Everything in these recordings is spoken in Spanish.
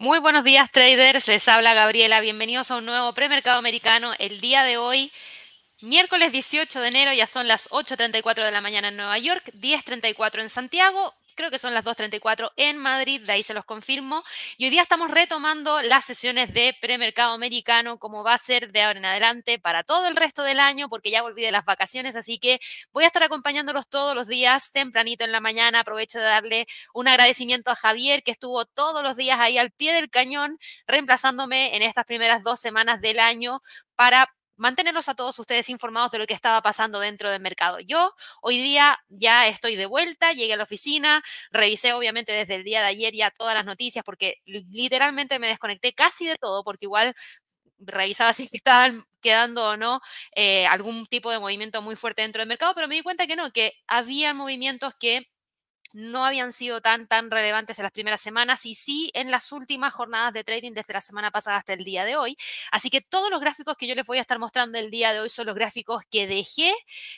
Muy buenos días traders, les habla Gabriela, bienvenidos a un nuevo premercado americano. El día de hoy, miércoles 18 de enero, ya son las 8.34 de la mañana en Nueva York, 10.34 en Santiago, creo que son las 2.34 en Madrid, de ahí se los confirmo. Y hoy día estamos retomando las sesiones de premercado americano, como va a ser de ahora en adelante para todo el resto del año, porque ya volví de las vacaciones, así que voy a estar acompañándolos todos los días, tempranito en la mañana. Aprovecho de darle un agradecimiento a Javier, que estuvo todos los días ahí al pie del cañón, reemplazándome en estas primeras dos semanas del año para mantenerlos a todos ustedes informados de lo que estaba pasando dentro del mercado. Yo hoy día ya estoy de vuelta, llegué a la oficina, revisé obviamente desde el día de ayer ya todas las noticias porque literalmente me desconecté casi de todo porque igual revisaba si estaban quedando o no eh, algún tipo de movimiento muy fuerte dentro del mercado, pero me di cuenta que no, que había movimientos que no habían sido tan, tan relevantes en las primeras semanas y sí en las últimas jornadas de trading desde la semana pasada hasta el día de hoy. Así que todos los gráficos que yo les voy a estar mostrando el día de hoy son los gráficos que dejé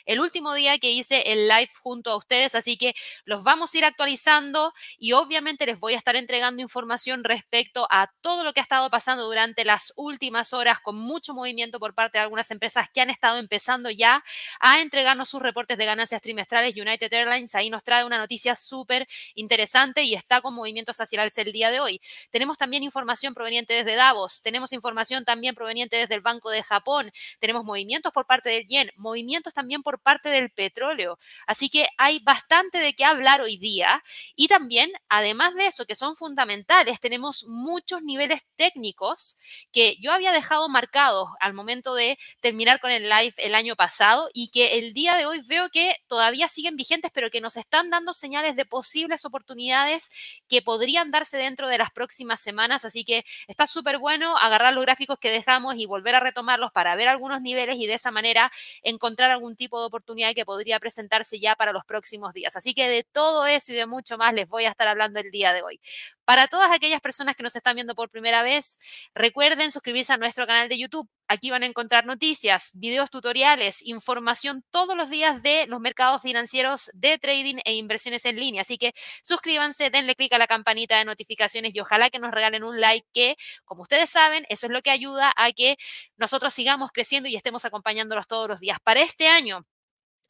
el último día que hice el live junto a ustedes. Así que los vamos a ir actualizando y obviamente les voy a estar entregando información respecto a todo lo que ha estado pasando durante las últimas horas con mucho movimiento por parte de algunas empresas que han estado empezando ya a entregarnos sus reportes de ganancias trimestrales. United Airlines ahí nos trae una noticia súper interesante y está con movimientos hacia el alza el día de hoy. Tenemos también información proveniente desde Davos, tenemos información también proveniente desde el Banco de Japón, tenemos movimientos por parte del yen, movimientos también por parte del petróleo. Así que hay bastante de qué hablar hoy día y también, además de eso, que son fundamentales, tenemos muchos niveles técnicos que yo había dejado marcados al momento de terminar con el live el año pasado y que el día de hoy veo que todavía siguen vigentes, pero que nos están dando señales de posibles oportunidades que podrían darse dentro de las próximas semanas. Así que está súper bueno agarrar los gráficos que dejamos y volver a retomarlos para ver algunos niveles y de esa manera encontrar algún tipo de oportunidad que podría presentarse ya para los próximos días. Así que de todo eso y de mucho más les voy a estar hablando el día de hoy. Para todas aquellas personas que nos están viendo por primera vez, recuerden suscribirse a nuestro canal de YouTube. Aquí van a encontrar noticias, videos tutoriales, información todos los días de los mercados financieros de trading e inversiones en línea. Así que suscríbanse, denle clic a la campanita de notificaciones y ojalá que nos regalen un like que, como ustedes saben, eso es lo que ayuda a que nosotros sigamos creciendo y estemos acompañándolos todos los días. Para este año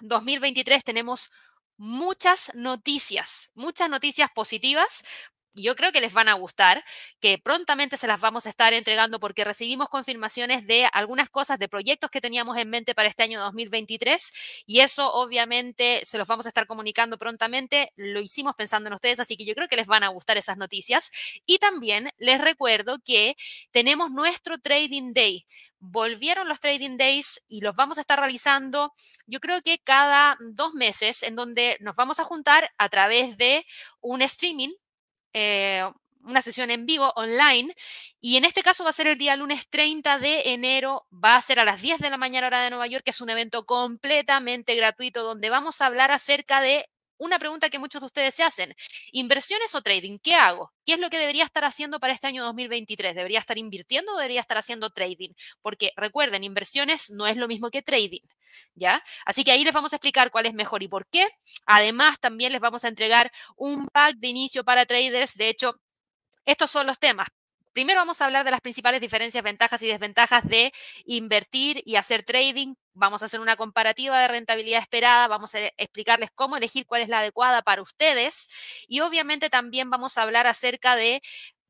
2023 tenemos muchas noticias, muchas noticias positivas yo creo que les van a gustar, que prontamente se las vamos a estar entregando porque recibimos confirmaciones de algunas cosas, de proyectos que teníamos en mente para este año 2023 y eso obviamente se los vamos a estar comunicando prontamente. Lo hicimos pensando en ustedes, así que yo creo que les van a gustar esas noticias. Y también les recuerdo que tenemos nuestro Trading Day. Volvieron los Trading Days y los vamos a estar realizando, yo creo que cada dos meses, en donde nos vamos a juntar a través de un streaming eh, una sesión en vivo online y en este caso va a ser el día lunes 30 de enero, va a ser a las 10 de la mañana hora de Nueva York, que es un evento completamente gratuito donde vamos a hablar acerca de una pregunta que muchos de ustedes se hacen. ¿Inversiones o trading? ¿Qué hago? ¿Qué es lo que debería estar haciendo para este año 2023? ¿Debería estar invirtiendo o debería estar haciendo trading? Porque recuerden, inversiones no es lo mismo que trading, ¿ya? Así que ahí les vamos a explicar cuál es mejor y por qué. Además, también les vamos a entregar un pack de inicio para traders. De hecho, estos son los temas. Primero vamos a hablar de las principales diferencias, ventajas y desventajas de invertir y hacer trading. Vamos a hacer una comparativa de rentabilidad esperada, vamos a explicarles cómo elegir cuál es la adecuada para ustedes y obviamente también vamos a hablar acerca de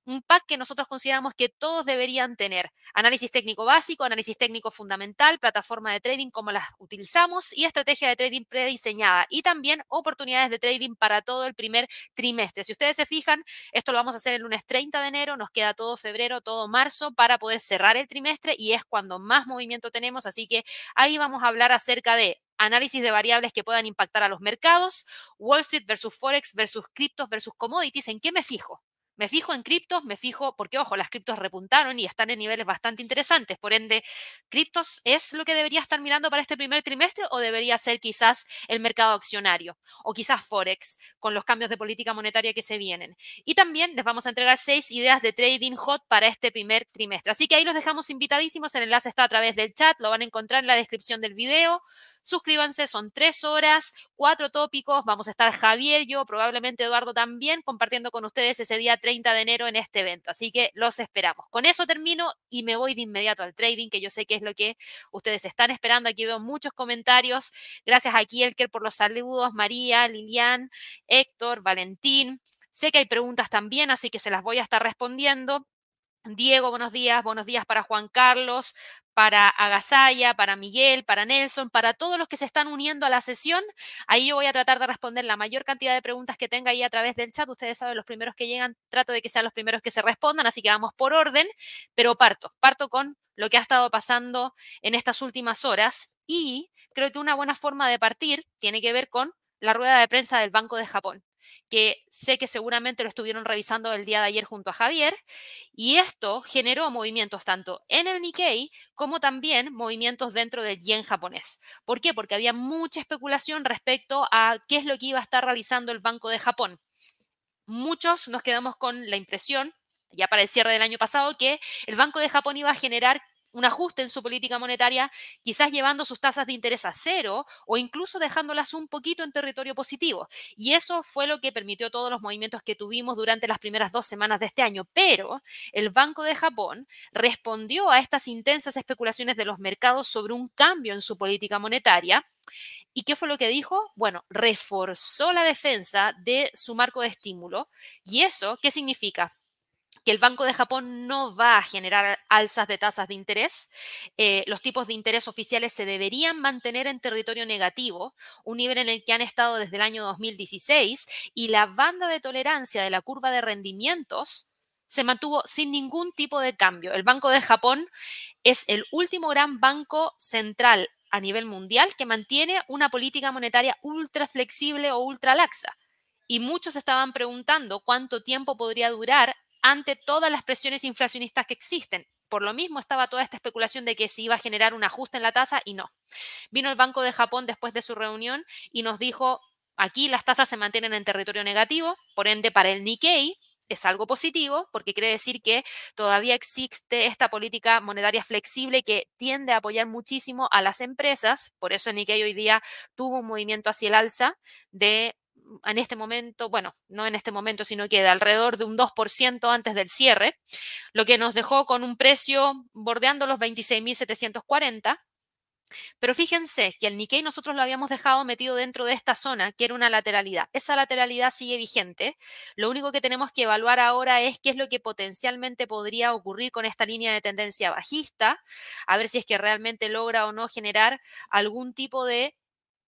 un pack que nosotros consideramos que todos deberían tener. Análisis técnico básico, análisis técnico fundamental, plataforma de trading, cómo las utilizamos y estrategia de trading prediseñada. Y también oportunidades de trading para todo el primer trimestre. Si ustedes se fijan, esto lo vamos a hacer el lunes 30 de enero, nos queda todo febrero, todo marzo para poder cerrar el trimestre y es cuando más movimiento tenemos. Así que ahí vamos a hablar acerca de análisis de variables que puedan impactar a los mercados, Wall Street versus Forex versus criptos versus commodities, ¿en qué me fijo? Me fijo en criptos, me fijo, porque ojo, las criptos repuntaron y están en niveles bastante interesantes. Por ende, criptos es lo que debería estar mirando para este primer trimestre o debería ser quizás el mercado accionario o quizás Forex con los cambios de política monetaria que se vienen. Y también les vamos a entregar seis ideas de trading hot para este primer trimestre. Así que ahí los dejamos invitadísimos. El enlace está a través del chat, lo van a encontrar en la descripción del video. Suscríbanse, son tres horas, cuatro tópicos. Vamos a estar Javier, yo, probablemente Eduardo también, compartiendo con ustedes ese día 30 de enero en este evento. Así que los esperamos. Con eso termino y me voy de inmediato al trading, que yo sé que es lo que ustedes están esperando. Aquí veo muchos comentarios. Gracias a Kielker por los saludos, María, Lilian, Héctor, Valentín. Sé que hay preguntas también, así que se las voy a estar respondiendo. Diego, buenos días. Buenos días para Juan Carlos, para Agasaya, para Miguel, para Nelson, para todos los que se están uniendo a la sesión. Ahí yo voy a tratar de responder la mayor cantidad de preguntas que tenga ahí a través del chat. Ustedes saben, los primeros que llegan, trato de que sean los primeros que se respondan, así que vamos por orden, pero parto, parto con lo que ha estado pasando en estas últimas horas y creo que una buena forma de partir tiene que ver con la rueda de prensa del Banco de Japón que sé que seguramente lo estuvieron revisando el día de ayer junto a Javier, y esto generó movimientos tanto en el Nikkei como también movimientos dentro del yen japonés. ¿Por qué? Porque había mucha especulación respecto a qué es lo que iba a estar realizando el Banco de Japón. Muchos nos quedamos con la impresión, ya para el cierre del año pasado, que el Banco de Japón iba a generar un ajuste en su política monetaria, quizás llevando sus tasas de interés a cero o incluso dejándolas un poquito en territorio positivo. Y eso fue lo que permitió todos los movimientos que tuvimos durante las primeras dos semanas de este año. Pero el Banco de Japón respondió a estas intensas especulaciones de los mercados sobre un cambio en su política monetaria. ¿Y qué fue lo que dijo? Bueno, reforzó la defensa de su marco de estímulo. ¿Y eso qué significa? Que el Banco de Japón no va a generar alzas de tasas de interés. Eh, los tipos de interés oficiales se deberían mantener en territorio negativo, un nivel en el que han estado desde el año 2016, y la banda de tolerancia de la curva de rendimientos se mantuvo sin ningún tipo de cambio. El Banco de Japón es el último gran banco central a nivel mundial que mantiene una política monetaria ultra flexible o ultra laxa. Y muchos estaban preguntando cuánto tiempo podría durar ante todas las presiones inflacionistas que existen. Por lo mismo estaba toda esta especulación de que se iba a generar un ajuste en la tasa y no. Vino el Banco de Japón después de su reunión y nos dijo, aquí las tasas se mantienen en territorio negativo, por ende para el Nikkei es algo positivo porque quiere decir que todavía existe esta política monetaria flexible que tiende a apoyar muchísimo a las empresas. Por eso el Nikkei hoy día tuvo un movimiento hacia el alza de en este momento, bueno, no en este momento, sino que de alrededor de un 2% antes del cierre, lo que nos dejó con un precio bordeando los 26.740. Pero fíjense que el Nikkei nosotros lo habíamos dejado metido dentro de esta zona, que era una lateralidad. Esa lateralidad sigue vigente. Lo único que tenemos que evaluar ahora es qué es lo que potencialmente podría ocurrir con esta línea de tendencia bajista, a ver si es que realmente logra o no generar algún tipo de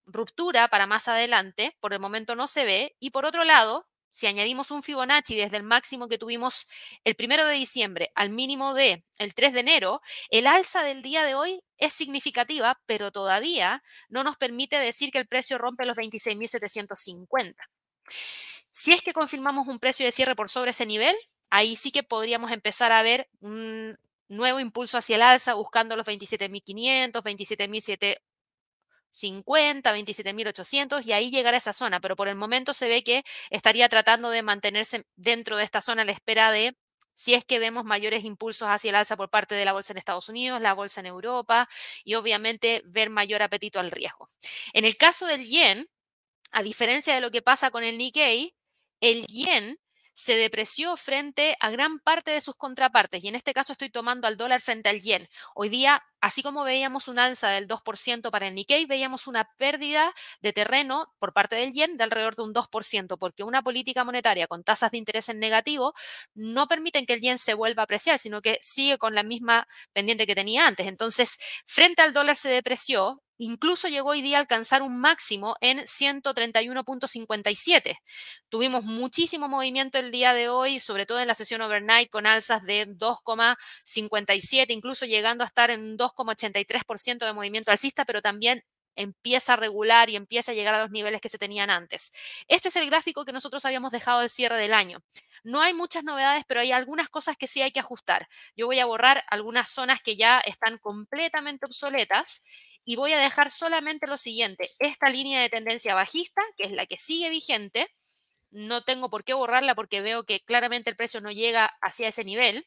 ruptura para más adelante, por el momento no se ve, y por otro lado, si añadimos un Fibonacci desde el máximo que tuvimos el primero de diciembre al mínimo de el 3 de enero, el alza del día de hoy es significativa, pero todavía no nos permite decir que el precio rompe los 26.750. Si es que confirmamos un precio de cierre por sobre ese nivel, ahí sí que podríamos empezar a ver un nuevo impulso hacia el alza buscando los 27.500, 27.700 50, 27.800 y ahí llegar a esa zona, pero por el momento se ve que estaría tratando de mantenerse dentro de esta zona a la espera de si es que vemos mayores impulsos hacia el alza por parte de la bolsa en Estados Unidos, la bolsa en Europa y obviamente ver mayor apetito al riesgo. En el caso del yen, a diferencia de lo que pasa con el Nikkei, el yen se depreció frente a gran parte de sus contrapartes y en este caso estoy tomando al dólar frente al yen. Hoy día Así como veíamos un alza del 2% para el Nikkei, veíamos una pérdida de terreno por parte del yen de alrededor de un 2%, porque una política monetaria con tasas de interés en negativo no permiten que el yen se vuelva a apreciar, sino que sigue con la misma pendiente que tenía antes. Entonces, frente al dólar se depreció, Incluso llegó hoy día a alcanzar un máximo en 131.57. Tuvimos muchísimo movimiento el día de hoy, sobre todo en la sesión overnight, con alzas de 2,57, incluso llegando a estar en 2, 83% de movimiento alcista, pero también empieza a regular y empieza a llegar a los niveles que se tenían antes. Este es el gráfico que nosotros habíamos dejado al cierre del año. No hay muchas novedades, pero hay algunas cosas que sí hay que ajustar. Yo voy a borrar algunas zonas que ya están completamente obsoletas y voy a dejar solamente lo siguiente, esta línea de tendencia bajista, que es la que sigue vigente, no tengo por qué borrarla porque veo que claramente el precio no llega hacia ese nivel.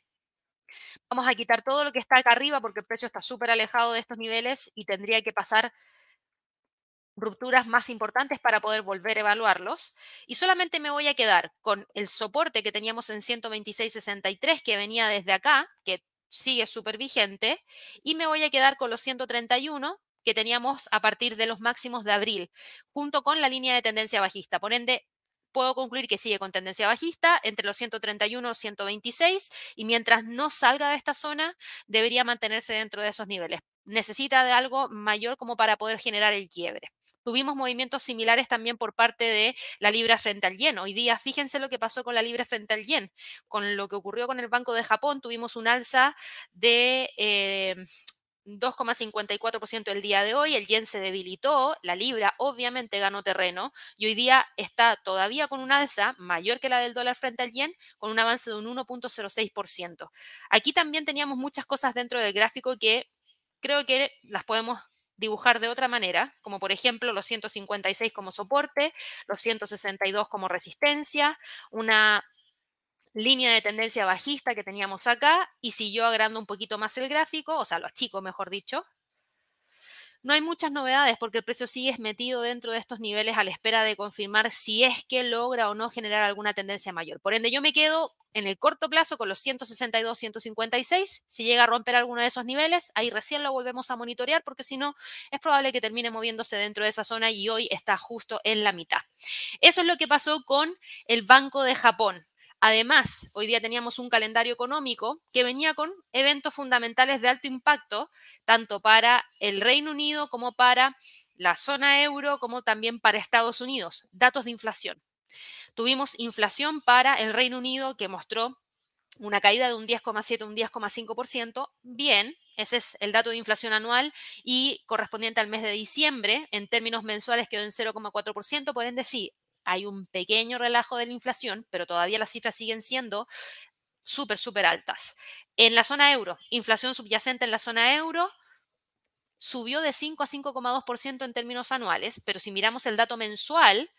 Vamos a quitar todo lo que está acá arriba porque el precio está súper alejado de estos niveles y tendría que pasar rupturas más importantes para poder volver a evaluarlos. Y solamente me voy a quedar con el soporte que teníamos en 126.63 que venía desde acá, que sigue súper vigente, y me voy a quedar con los 131 que teníamos a partir de los máximos de abril, junto con la línea de tendencia bajista. Por ende, puedo concluir que sigue con tendencia bajista entre los 131 y 126 y mientras no salga de esta zona debería mantenerse dentro de esos niveles. Necesita de algo mayor como para poder generar el quiebre. Tuvimos movimientos similares también por parte de la libra frente al yen. Hoy día, fíjense lo que pasó con la libra frente al yen. Con lo que ocurrió con el Banco de Japón, tuvimos un alza de eh, 2,54% el día de hoy, el yen se debilitó, la libra obviamente ganó terreno y hoy día está todavía con un alza mayor que la del dólar frente al yen, con un avance de un 1.06%. Aquí también teníamos muchas cosas dentro del gráfico que creo que las podemos dibujar de otra manera, como por ejemplo los 156 como soporte, los 162 como resistencia, una línea de tendencia bajista que teníamos acá y si yo agrando un poquito más el gráfico, o sea, lo achico mejor dicho, no hay muchas novedades porque el precio sigue metido dentro de estos niveles a la espera de confirmar si es que logra o no generar alguna tendencia mayor. Por ende, yo me quedo en el corto plazo con los 162, 156. Si llega a romper alguno de esos niveles, ahí recién lo volvemos a monitorear porque si no, es probable que termine moviéndose dentro de esa zona y hoy está justo en la mitad. Eso es lo que pasó con el Banco de Japón. Además, hoy día teníamos un calendario económico que venía con eventos fundamentales de alto impacto, tanto para el Reino Unido como para la zona euro, como también para Estados Unidos. Datos de inflación. Tuvimos inflación para el Reino Unido que mostró una caída de un 10,7, un 10,5%. Bien, ese es el dato de inflación anual y correspondiente al mes de diciembre, en términos mensuales quedó en 0,4%, por ende sí, hay un pequeño relajo de la inflación, pero todavía las cifras siguen siendo súper, súper altas. En la zona euro, inflación subyacente en la zona euro subió de 5 a 5,2% en términos anuales, pero si miramos el dato mensual,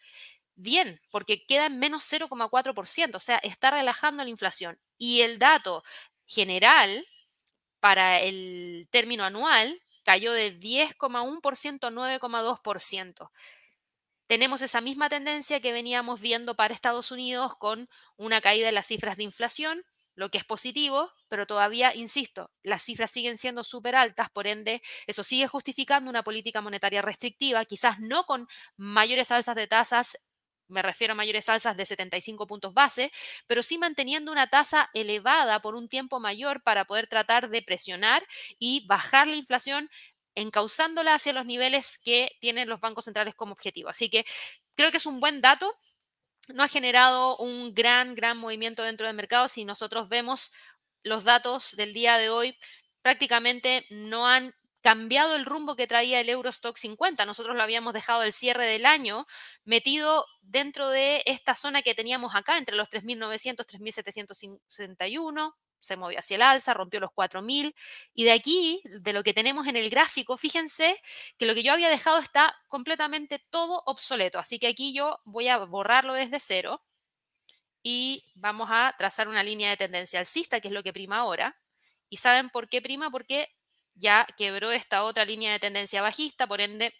bien, porque queda en menos 0,4%, o sea, está relajando la inflación. Y el dato general para el término anual cayó de 10,1% a 9,2% tenemos esa misma tendencia que veníamos viendo para Estados Unidos con una caída en las cifras de inflación, lo que es positivo, pero todavía, insisto, las cifras siguen siendo súper altas, por ende, eso sigue justificando una política monetaria restrictiva, quizás no con mayores alzas de tasas me refiero a mayores alzas de 75 puntos base, pero sí manteniendo una tasa elevada por un tiempo mayor para poder tratar de presionar y bajar la inflación encauzándola hacia los niveles que tienen los bancos centrales como objetivo. Así que creo que es un buen dato. No ha generado un gran, gran movimiento dentro del mercado. Si nosotros vemos los datos del día de hoy, prácticamente no han cambiado el rumbo que traía el Eurostock 50. Nosotros lo habíamos dejado el cierre del año metido dentro de esta zona que teníamos acá, entre los 3.900, 3.761, se movió hacia el alza, rompió los 4.000 y de aquí, de lo que tenemos en el gráfico, fíjense que lo que yo había dejado está completamente todo obsoleto, así que aquí yo voy a borrarlo desde cero y vamos a trazar una línea de tendencia alcista, que es lo que prima ahora. ¿Y saben por qué prima? Porque ya quebró esta otra línea de tendencia bajista, por ende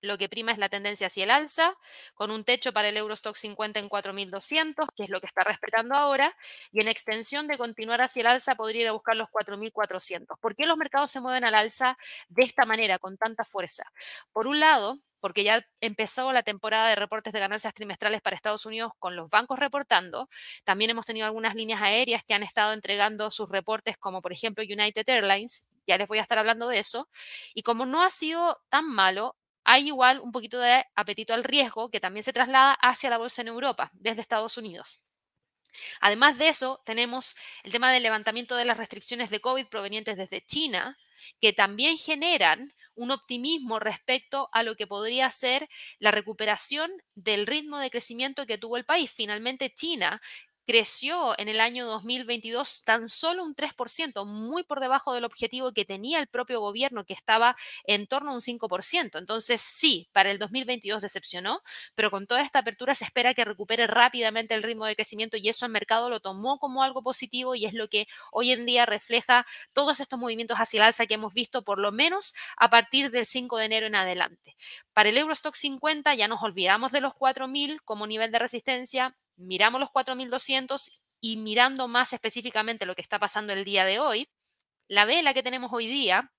lo que prima es la tendencia hacia el alza, con un techo para el Eurostock 50 en 4.200, que es lo que está respetando ahora, y en extensión de continuar hacia el alza podría ir a buscar los 4.400. ¿Por qué los mercados se mueven al alza de esta manera, con tanta fuerza? Por un lado, porque ya empezó la temporada de reportes de ganancias trimestrales para Estados Unidos con los bancos reportando. También hemos tenido algunas líneas aéreas que han estado entregando sus reportes, como por ejemplo United Airlines. Ya les voy a estar hablando de eso. Y como no ha sido tan malo, hay igual un poquito de apetito al riesgo que también se traslada hacia la bolsa en Europa, desde Estados Unidos. Además de eso, tenemos el tema del levantamiento de las restricciones de COVID provenientes desde China, que también generan un optimismo respecto a lo que podría ser la recuperación del ritmo de crecimiento que tuvo el país. Finalmente, China creció en el año 2022 tan solo un 3%, muy por debajo del objetivo que tenía el propio gobierno, que estaba en torno a un 5%. Entonces, sí, para el 2022 decepcionó, pero con toda esta apertura se espera que recupere rápidamente el ritmo de crecimiento y eso el mercado lo tomó como algo positivo y es lo que hoy en día refleja todos estos movimientos hacia el alza que hemos visto por lo menos a partir del 5 de enero en adelante. Para el Eurostock 50 ya nos olvidamos de los 4.000 como nivel de resistencia, miramos los 4.200 y mirando más específicamente lo que está pasando el día de hoy, la vela que tenemos hoy día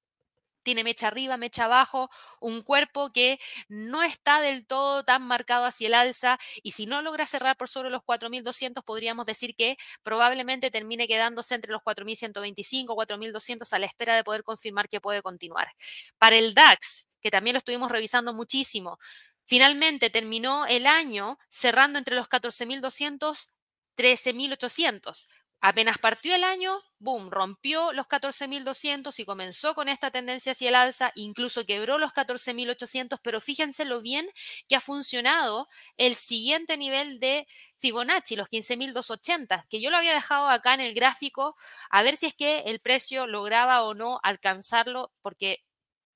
tiene mecha arriba, mecha abajo, un cuerpo que no está del todo tan marcado hacia el alza y si no logra cerrar por sobre los 4.200 podríamos decir que probablemente termine quedándose entre los 4.125, 4.200 a la espera de poder confirmar que puede continuar. Para el DAX, que también lo estuvimos revisando muchísimo, Finalmente terminó el año cerrando entre los 14.200, 13.800. Apenas partió el año, boom, rompió los 14.200 y comenzó con esta tendencia hacia el alza, incluso quebró los 14.800, pero fíjense lo bien que ha funcionado el siguiente nivel de Fibonacci, los 15.280, que yo lo había dejado acá en el gráfico, a ver si es que el precio lograba o no alcanzarlo, porque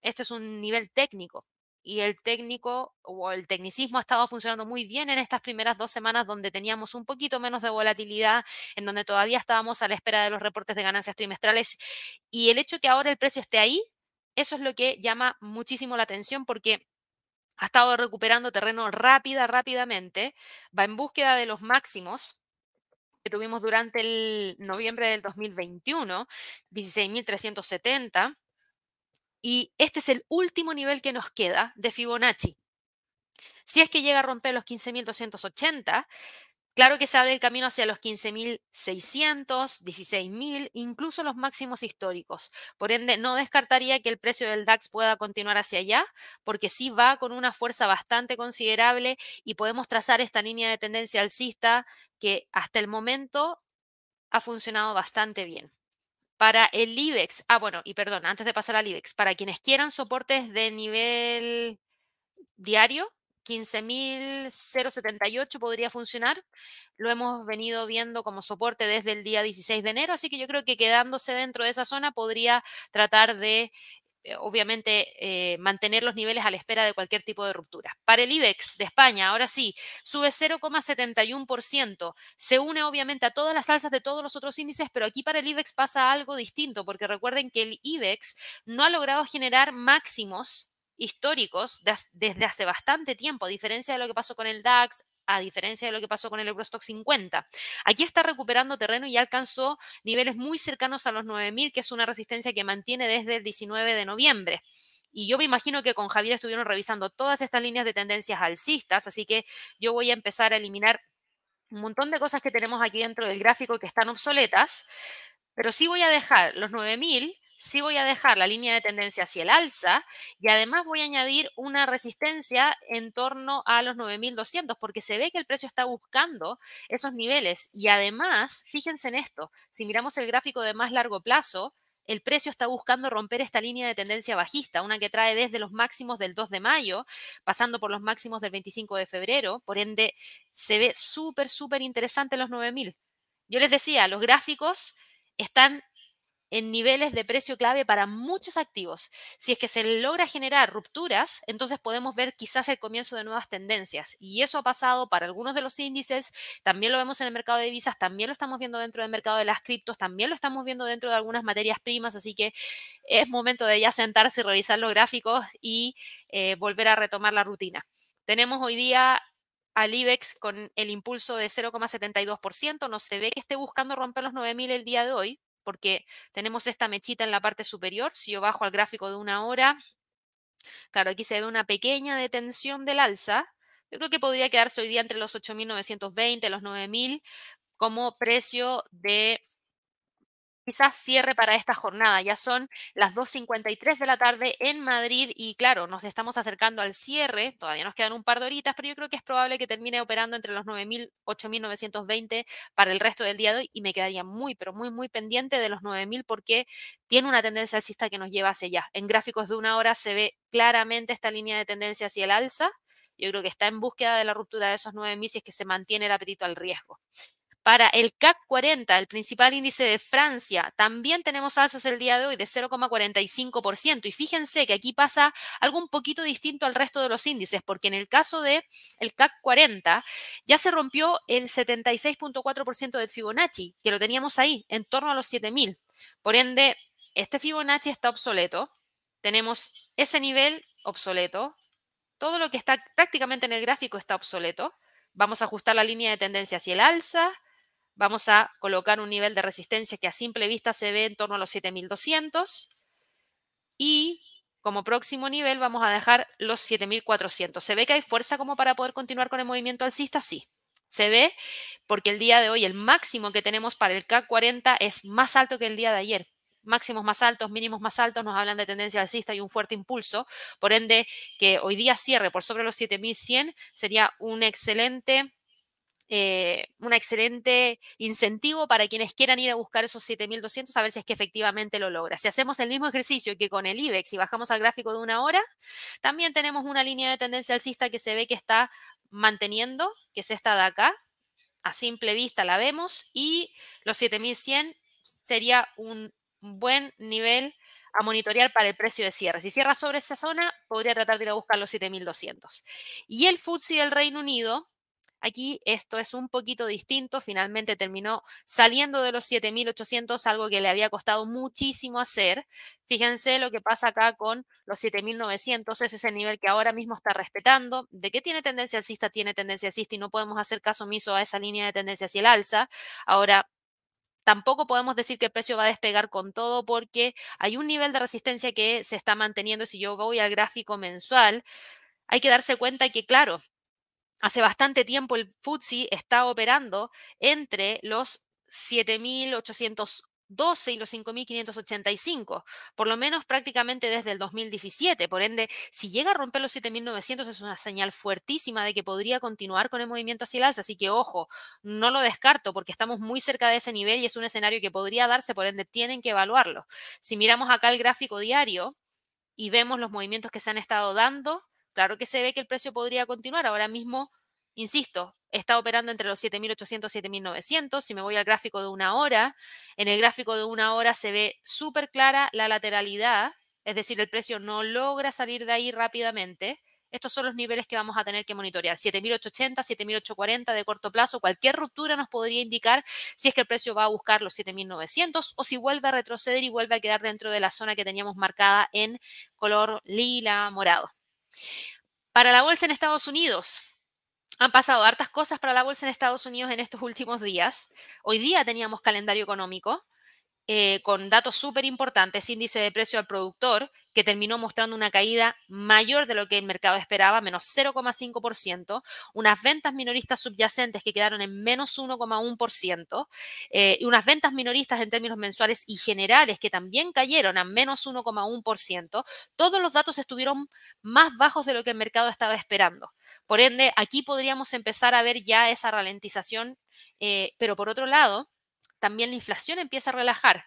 este es un nivel técnico y el técnico o el tecnicismo ha estado funcionando muy bien en estas primeras dos semanas donde teníamos un poquito menos de volatilidad, en donde todavía estábamos a la espera de los reportes de ganancias trimestrales. Y el hecho que ahora el precio esté ahí, eso es lo que llama muchísimo la atención porque ha estado recuperando terreno rápida, rápidamente, va en búsqueda de los máximos que tuvimos durante el noviembre del 2021, 16.370 y este es el último nivel que nos queda de Fibonacci. Si es que llega a romper los 15.280, claro que se abre el camino hacia los 15.600, 16.000, incluso los máximos históricos. Por ende, no descartaría que el precio del DAX pueda continuar hacia allá, porque sí va con una fuerza bastante considerable y podemos trazar esta línea de tendencia alcista que hasta el momento ha funcionado bastante bien. Para el IBEX, ah, bueno, y perdón, antes de pasar al IBEX, para quienes quieran soportes de nivel diario, 15.078 podría funcionar. Lo hemos venido viendo como soporte desde el día 16 de enero, así que yo creo que quedándose dentro de esa zona podría tratar de obviamente eh, mantener los niveles a la espera de cualquier tipo de ruptura. Para el IBEX de España, ahora sí, sube 0,71%. Se une obviamente a todas las alzas de todos los otros índices, pero aquí para el IBEX pasa algo distinto, porque recuerden que el IBEX no ha logrado generar máximos históricos desde hace bastante tiempo, a diferencia de lo que pasó con el DAX, a diferencia de lo que pasó con el Eurostock 50. Aquí está recuperando terreno y alcanzó niveles muy cercanos a los 9.000, que es una resistencia que mantiene desde el 19 de noviembre. Y yo me imagino que con Javier estuvieron revisando todas estas líneas de tendencias alcistas, así que yo voy a empezar a eliminar un montón de cosas que tenemos aquí dentro del gráfico que están obsoletas, pero sí voy a dejar los 9000 sí voy a dejar la línea de tendencia hacia el alza y además voy a añadir una resistencia en torno a los 9.200 porque se ve que el precio está buscando esos niveles y además, fíjense en esto, si miramos el gráfico de más largo plazo, el precio está buscando romper esta línea de tendencia bajista, una que trae desde los máximos del 2 de mayo, pasando por los máximos del 25 de febrero, por ende se ve súper, súper interesante los 9000. Yo les decía, los gráficos están en niveles de precio clave para muchos activos. Si es que se logra generar rupturas, entonces podemos ver quizás el comienzo de nuevas tendencias. Y eso ha pasado para algunos de los índices, también lo vemos en el mercado de divisas, también lo estamos viendo dentro del mercado de las criptos, también lo estamos viendo dentro de algunas materias primas, así que es momento de ya sentarse y revisar los gráficos y eh, volver a retomar la rutina. Tenemos hoy día al IBEX con el impulso de 0,72%, no se ve que esté buscando romper los 9.000 el día de hoy, porque tenemos esta mechita en la parte superior. Si yo bajo al gráfico de una hora, claro, aquí se ve una pequeña detención del alza. Yo creo que podría quedarse hoy día entre los 8.920 y los 9.000 como precio de quizás cierre para esta jornada. Ya son las 2.53 de la tarde en Madrid y claro, nos estamos acercando al cierre, todavía nos quedan un par de horitas, pero yo creo que es probable que termine operando entre los 9.000, 8.920 para el resto del día de hoy y me quedaría muy, pero muy, muy pendiente de los 9.000 porque tiene una tendencia alcista que nos lleva hacia allá. En gráficos de una hora se ve claramente esta línea de tendencia hacia el alza. Yo creo que está en búsqueda de la ruptura de esos 9.000 si es que se mantiene el apetito al riesgo. Para el CAC 40, el principal índice de Francia, también tenemos alzas el día de hoy de 0,45%. Y fíjense que aquí pasa algo un poquito distinto al resto de los índices, porque en el caso del el CAC 40 ya se rompió el 76.4% del Fibonacci, que lo teníamos ahí, en torno a los 7000. Por ende, este Fibonacci está obsoleto. Tenemos ese nivel obsoleto. Todo lo que está prácticamente en el gráfico está obsoleto. Vamos a ajustar la línea de tendencia hacia el alza Vamos a colocar un nivel de resistencia que a simple vista se ve en torno a los 7200 y como próximo nivel vamos a dejar los 7400. ¿Se ve que hay fuerza como para poder continuar con el movimiento alcista? Sí. Se ve porque el día de hoy el máximo que tenemos para el CAC 40 es más alto que el día de ayer. Máximos más altos, mínimos más altos, nos hablan de tendencia alcista y un fuerte impulso. Por ende, que hoy día cierre por sobre los 7100 sería un excelente eh, un excelente incentivo para quienes quieran ir a buscar esos 7.200 a ver si es que efectivamente lo logra. Si hacemos el mismo ejercicio que con el IBEX y bajamos al gráfico de una hora, también tenemos una línea de tendencia alcista que se ve que está manteniendo, que es esta de acá. A simple vista la vemos y los 7.100 sería un buen nivel a monitorear para el precio de cierre. Si cierra sobre esa zona, podría tratar de ir a buscar los 7.200. Y el FTSE del Reino Unido Aquí esto es un poquito distinto, finalmente terminó saliendo de los 7.800, algo que le había costado muchísimo hacer. Fíjense lo que pasa acá con los 7.900, ese es el nivel que ahora mismo está respetando. ¿De qué tiene tendencia alcista? Tiene tendencia alcista y no podemos hacer caso omiso a esa línea de tendencia hacia el alza. Ahora, Tampoco podemos decir que el precio va a despegar con todo porque hay un nivel de resistencia que se está manteniendo. Si yo voy al gráfico mensual, hay que darse cuenta que, claro, hace bastante tiempo el FTSE está operando entre los 7.812 y los 5.585, por lo menos prácticamente desde el 2017. Por ende, si llega a romper los 7.900 es una señal fuertísima de que podría continuar con el movimiento hacia el alza. Así que ojo, no lo descarto porque estamos muy cerca de ese nivel y es un escenario que podría darse, por ende tienen que evaluarlo. Si miramos acá el gráfico diario y vemos los movimientos que se han estado dando, Claro que se ve que el precio podría continuar. Ahora mismo, insisto, está operando entre los 7.800 y 7.900. Si me voy al gráfico de una hora, en el gráfico de una hora se ve súper clara la lateralidad, es decir, el precio no logra salir de ahí rápidamente. Estos son los niveles que vamos a tener que monitorear. 7.880, 7.840 de corto plazo. Cualquier ruptura nos podría indicar si es que el precio va a buscar los 7.900 o si vuelve a retroceder y vuelve a quedar dentro de la zona que teníamos marcada en color lila, morado. Para la bolsa en Estados Unidos, han pasado hartas cosas para la bolsa en Estados Unidos en estos últimos días. Hoy día teníamos calendario económico. Eh, con datos súper importantes, índice de precio al productor, que terminó mostrando una caída mayor de lo que el mercado esperaba, menos 0,5%, unas ventas minoristas subyacentes que quedaron en menos 1,1%, eh, y unas ventas minoristas en términos mensuales y generales que también cayeron a menos 1,1%, todos los datos estuvieron más bajos de lo que el mercado estaba esperando. Por ende, aquí podríamos empezar a ver ya esa ralentización, eh, pero por otro lado, también la inflación empieza a relajar.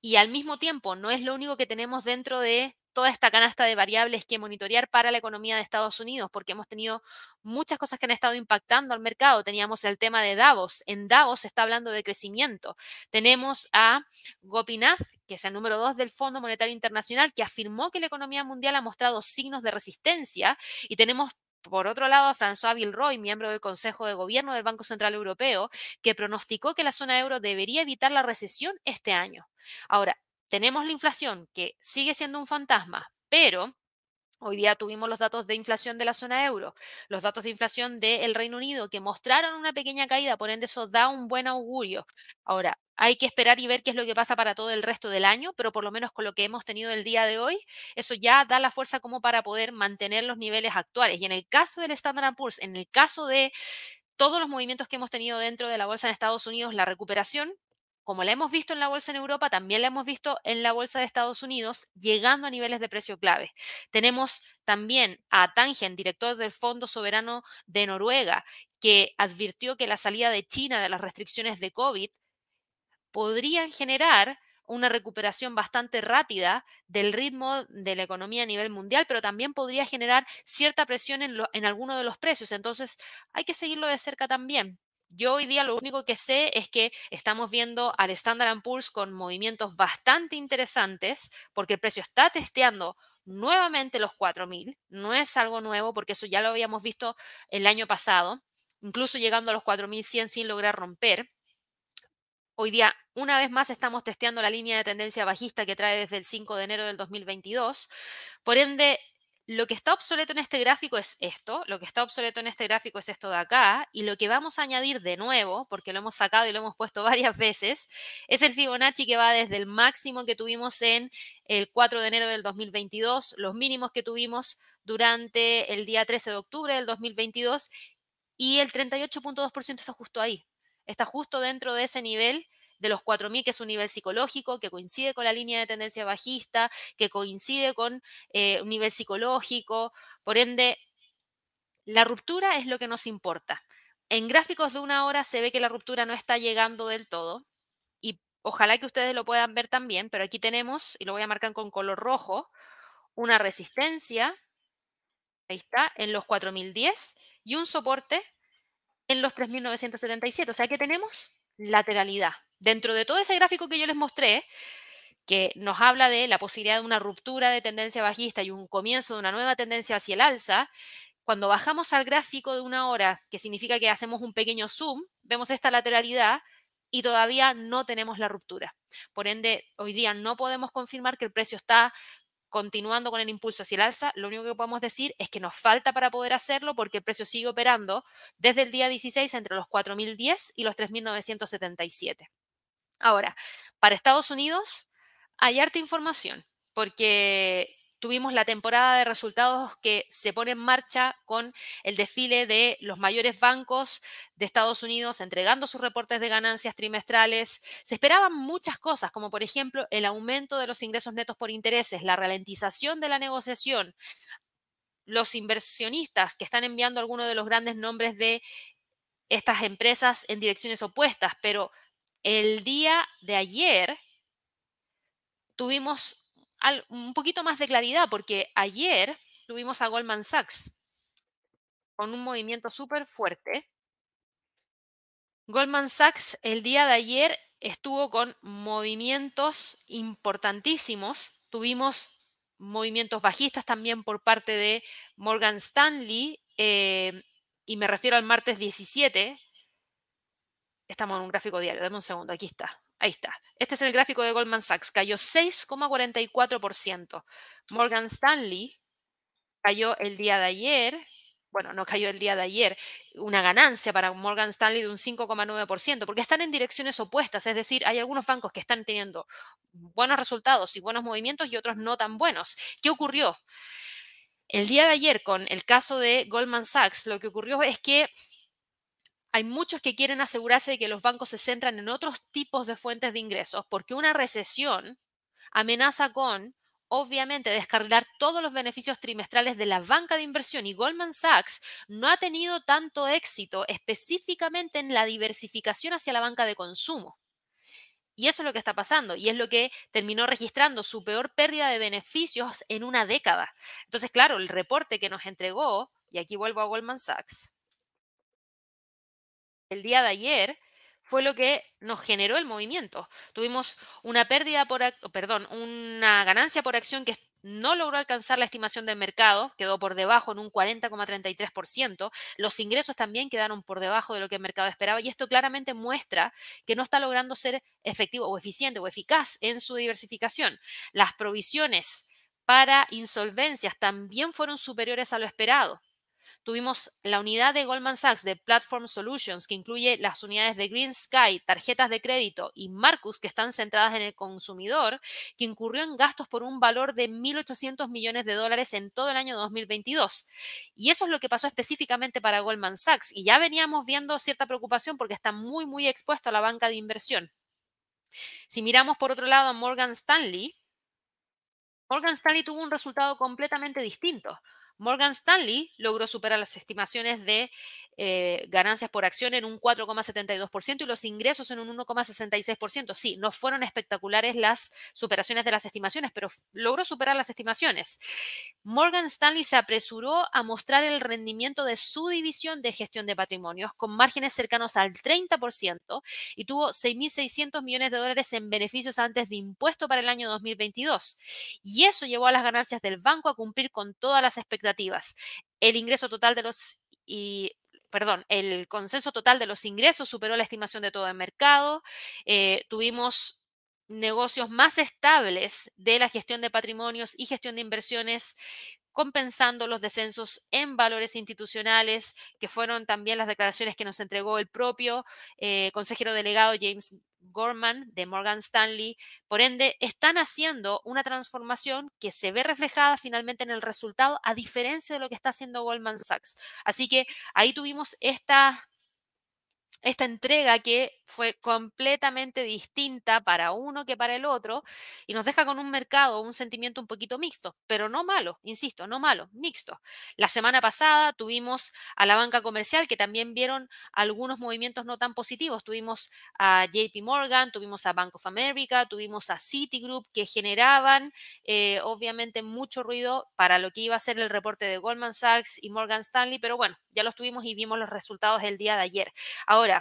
Y al mismo tiempo, no es lo único que tenemos dentro de toda esta canasta de variables que monitorear para la economía de Estados Unidos, porque hemos tenido muchas cosas que han estado impactando al mercado. Teníamos el tema de Davos. En Davos se está hablando de crecimiento. Tenemos a Gopinath, que es el número dos del Fondo Monetario Internacional, que afirmó que la economía mundial ha mostrado signos de resistencia. Y tenemos por otro lado, a François Villeroy, miembro del Consejo de Gobierno del Banco Central Europeo, que pronosticó que la zona euro debería evitar la recesión este año. Ahora, tenemos la inflación que sigue siendo un fantasma, pero Hoy día tuvimos los datos de inflación de la zona euro, los datos de inflación del Reino Unido que mostraron una pequeña caída, por ende eso da un buen augurio. Ahora, hay que esperar y ver qué es lo que pasa para todo el resto del año, pero por lo menos con lo que hemos tenido el día de hoy, eso ya da la fuerza como para poder mantener los niveles actuales. Y en el caso del Standard Poor's, en el caso de todos los movimientos que hemos tenido dentro de la bolsa en Estados Unidos, la recuperación como la hemos visto en la bolsa en Europa, también la hemos visto en la bolsa de Estados Unidos, llegando a niveles de precio clave. Tenemos también a Tangen, director del Fondo Soberano de Noruega, que advirtió que la salida de China de las restricciones de COVID podrían generar una recuperación bastante rápida del ritmo de la economía a nivel mundial, pero también podría generar cierta presión en, en alguno de los precios. Entonces, hay que seguirlo de cerca también. Yo hoy día lo único que sé es que estamos viendo al Standard Poor's con movimientos bastante interesantes porque el precio está testeando nuevamente los 4.000. No es algo nuevo porque eso ya lo habíamos visto el año pasado, incluso llegando a los 4.100 sin lograr romper. Hoy día, una vez más, estamos testeando la línea de tendencia bajista que trae desde el 5 de enero del 2022. Por ende, lo que está obsoleto en este gráfico es esto, lo que está obsoleto en este gráfico es esto de acá, y lo que vamos a añadir de nuevo, porque lo hemos sacado y lo hemos puesto varias veces, es el Fibonacci que va desde el máximo que tuvimos en el 4 de enero del 2022, los mínimos que tuvimos durante el día 13 de octubre del 2022, y el 38.2% está justo ahí, está justo dentro de ese nivel de los 4.000, que es un nivel psicológico, que coincide con la línea de tendencia bajista, que coincide con eh, un nivel psicológico. Por ende, la ruptura es lo que nos importa. En gráficos de una hora se ve que la ruptura no está llegando del todo y ojalá que ustedes lo puedan ver también, pero aquí tenemos, y lo voy a marcar con color rojo, una resistencia, ahí está, en los 4010 y un soporte en los 3977. O sea que tenemos lateralidad. Dentro de todo ese gráfico que yo les mostré, que nos habla de la posibilidad de una ruptura de tendencia bajista y un comienzo de una nueva tendencia hacia el alza, cuando bajamos al gráfico de una hora, que significa que hacemos un pequeño zoom, vemos esta lateralidad y todavía no tenemos la ruptura. Por ende, hoy día no podemos confirmar que el precio está continuando con el impulso hacia el alza, lo único que podemos decir es que nos falta para poder hacerlo porque el precio sigue operando desde el día 16 entre los 4.010 y los 3.977. Ahora, para Estados Unidos hay harta información porque tuvimos la temporada de resultados que se pone en marcha con el desfile de los mayores bancos de Estados Unidos entregando sus reportes de ganancias trimestrales. Se esperaban muchas cosas, como por ejemplo el aumento de los ingresos netos por intereses, la ralentización de la negociación, los inversionistas que están enviando algunos de los grandes nombres de estas empresas en direcciones opuestas, pero el día de ayer tuvimos un poquito más de claridad porque ayer tuvimos a Goldman Sachs con un movimiento súper fuerte. Goldman Sachs el día de ayer estuvo con movimientos importantísimos. Tuvimos movimientos bajistas también por parte de Morgan Stanley eh, y me refiero al martes 17. Estamos en un gráfico diario, dame un segundo, aquí está. Ahí está. Este es el gráfico de Goldman Sachs. Cayó 6,44%. Morgan Stanley cayó el día de ayer. Bueno, no cayó el día de ayer. Una ganancia para Morgan Stanley de un 5,9%, porque están en direcciones opuestas. Es decir, hay algunos bancos que están teniendo buenos resultados y buenos movimientos y otros no tan buenos. ¿Qué ocurrió? El día de ayer, con el caso de Goldman Sachs, lo que ocurrió es que hay muchos que quieren asegurarse de que los bancos se centran en otros tipos de fuentes de ingresos, porque una recesión amenaza con, obviamente, descargar todos los beneficios trimestrales de la banca de inversión y Goldman Sachs no ha tenido tanto éxito específicamente en la diversificación hacia la banca de consumo. Y eso es lo que está pasando y es lo que terminó registrando su peor pérdida de beneficios en una década. Entonces, claro, el reporte que nos entregó, y aquí vuelvo a Goldman Sachs, el día de ayer fue lo que nos generó el movimiento. Tuvimos una pérdida por, perdón, una ganancia por acción que no logró alcanzar la estimación del mercado, quedó por debajo en un 40,33%. Los ingresos también quedaron por debajo de lo que el mercado esperaba y esto claramente muestra que no está logrando ser efectivo o eficiente o eficaz en su diversificación. Las provisiones para insolvencias también fueron superiores a lo esperado. Tuvimos la unidad de Goldman Sachs de Platform Solutions, que incluye las unidades de Green Sky, tarjetas de crédito y Marcus, que están centradas en el consumidor, que incurrió en gastos por un valor de 1.800 millones de dólares en todo el año 2022. Y eso es lo que pasó específicamente para Goldman Sachs. Y ya veníamos viendo cierta preocupación porque está muy, muy expuesto a la banca de inversión. Si miramos por otro lado a Morgan Stanley, Morgan Stanley tuvo un resultado completamente distinto. Morgan Stanley logró superar las estimaciones de eh, ganancias por acción en un 4,72% y los ingresos en un 1,66%. Sí, no fueron espectaculares las superaciones de las estimaciones, pero logró superar las estimaciones. Morgan Stanley se apresuró a mostrar el rendimiento de su división de gestión de patrimonios con márgenes cercanos al 30% y tuvo 6.600 millones de dólares en beneficios antes de impuesto para el año 2022. Y eso llevó a las ganancias del banco a cumplir con todas las expectativas. El ingreso total de los y perdón, el consenso total de los ingresos superó la estimación de todo el mercado. Eh, tuvimos negocios más estables de la gestión de patrimonios y gestión de inversiones compensando los descensos en valores institucionales, que fueron también las declaraciones que nos entregó el propio eh, consejero delegado James Gorman de Morgan Stanley. Por ende, están haciendo una transformación que se ve reflejada finalmente en el resultado, a diferencia de lo que está haciendo Goldman Sachs. Así que ahí tuvimos esta esta entrega que fue completamente distinta para uno que para el otro y nos deja con un mercado, un sentimiento un poquito mixto, pero no malo, insisto, no malo, mixto. La semana pasada tuvimos a la banca comercial que también vieron algunos movimientos no tan positivos. Tuvimos a JP Morgan, tuvimos a Bank of America, tuvimos a Citigroup que generaban eh, obviamente mucho ruido para lo que iba a ser el reporte de Goldman Sachs y Morgan Stanley, pero bueno, ya los tuvimos y vimos los resultados del día de ayer. Ahora,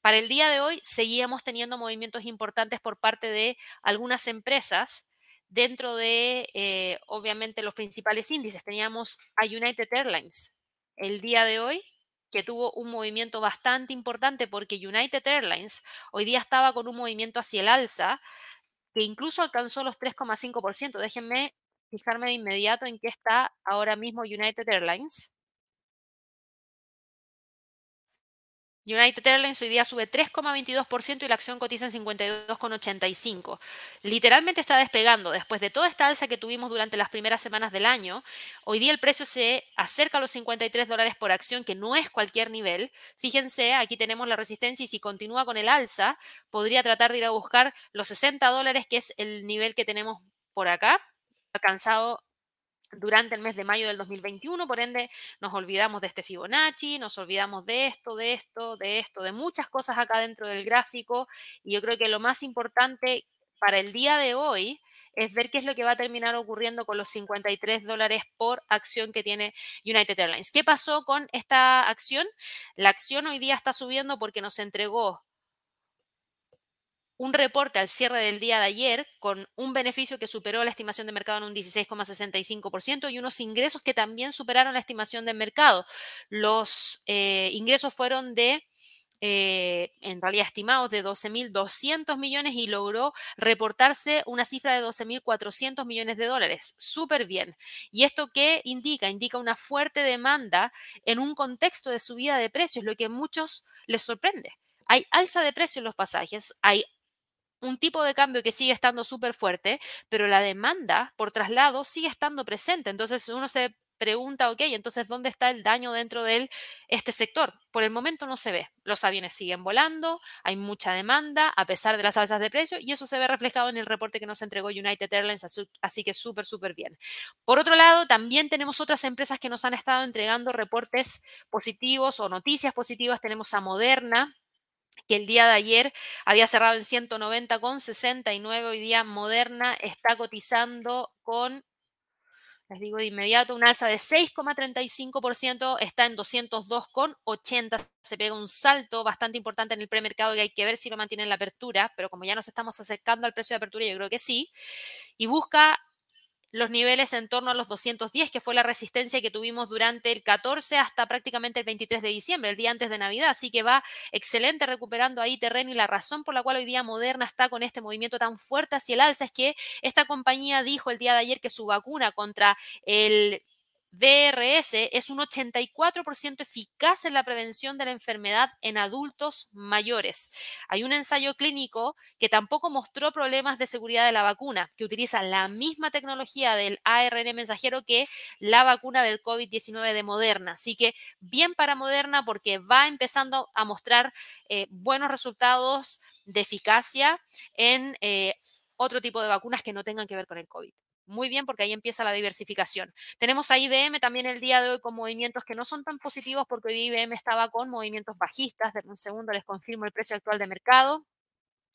para el día de hoy seguíamos teniendo movimientos importantes por parte de algunas empresas dentro de, eh, obviamente, los principales índices. Teníamos a United Airlines el día de hoy que tuvo un movimiento bastante importante porque United Airlines hoy día estaba con un movimiento hacia el alza que incluso alcanzó los 3,5%. Déjenme fijarme de inmediato en qué está ahora mismo United Airlines. United Airlines hoy día sube 3,22% y la acción cotiza en 52,85. Literalmente está despegando. Después de toda esta alza que tuvimos durante las primeras semanas del año, hoy día el precio se acerca a los 53 dólares por acción, que no es cualquier nivel. Fíjense, aquí tenemos la resistencia y si continúa con el alza, podría tratar de ir a buscar los 60 dólares, que es el nivel que tenemos por acá, alcanzado durante el mes de mayo del 2021, por ende nos olvidamos de este Fibonacci, nos olvidamos de esto, de esto, de esto, de muchas cosas acá dentro del gráfico y yo creo que lo más importante para el día de hoy es ver qué es lo que va a terminar ocurriendo con los 53 dólares por acción que tiene United Airlines. ¿Qué pasó con esta acción? La acción hoy día está subiendo porque nos entregó un reporte al cierre del día de ayer con un beneficio que superó la estimación de mercado en un 16,65% y unos ingresos que también superaron la estimación de mercado. Los eh, ingresos fueron de eh, en realidad estimados de 12.200 millones y logró reportarse una cifra de 12.400 millones de dólares. Súper bien. ¿Y esto qué indica? Indica una fuerte demanda en un contexto de subida de precios, lo que a muchos les sorprende. Hay alza de precios en los pasajes, hay un tipo de cambio que sigue estando súper fuerte, pero la demanda por traslado sigue estando presente. Entonces uno se pregunta, ok, entonces ¿dónde está el daño dentro de este sector? Por el momento no se ve. Los aviones siguen volando, hay mucha demanda a pesar de las alzas de precio y eso se ve reflejado en el reporte que nos entregó United Airlines, así que súper, súper bien. Por otro lado, también tenemos otras empresas que nos han estado entregando reportes positivos o noticias positivas. Tenemos a Moderna, que el día de ayer había cerrado en 190,69, hoy día Moderna está cotizando con, les digo de inmediato, un alza de 6,35%, está en 202,80, se pega un salto bastante importante en el premercado que hay que ver si lo mantiene en la apertura, pero como ya nos estamos acercando al precio de apertura, yo creo que sí, y busca los niveles en torno a los 210, que fue la resistencia que tuvimos durante el 14 hasta prácticamente el 23 de diciembre, el día antes de Navidad. Así que va excelente recuperando ahí terreno y la razón por la cual hoy día Moderna está con este movimiento tan fuerte hacia el alza es que esta compañía dijo el día de ayer que su vacuna contra el DRS es un 84% eficaz en la prevención de la enfermedad en adultos mayores. Hay un ensayo clínico que tampoco mostró problemas de seguridad de la vacuna, que utiliza la misma tecnología del ARN mensajero que la vacuna del COVID-19 de Moderna. Así que bien para Moderna porque va empezando a mostrar eh, buenos resultados de eficacia en eh, otro tipo de vacunas que no tengan que ver con el COVID. Muy bien porque ahí empieza la diversificación. Tenemos a IBM también el día de hoy con movimientos que no son tan positivos porque hoy IBM estaba con movimientos bajistas. De un segundo les confirmo el precio actual de mercado.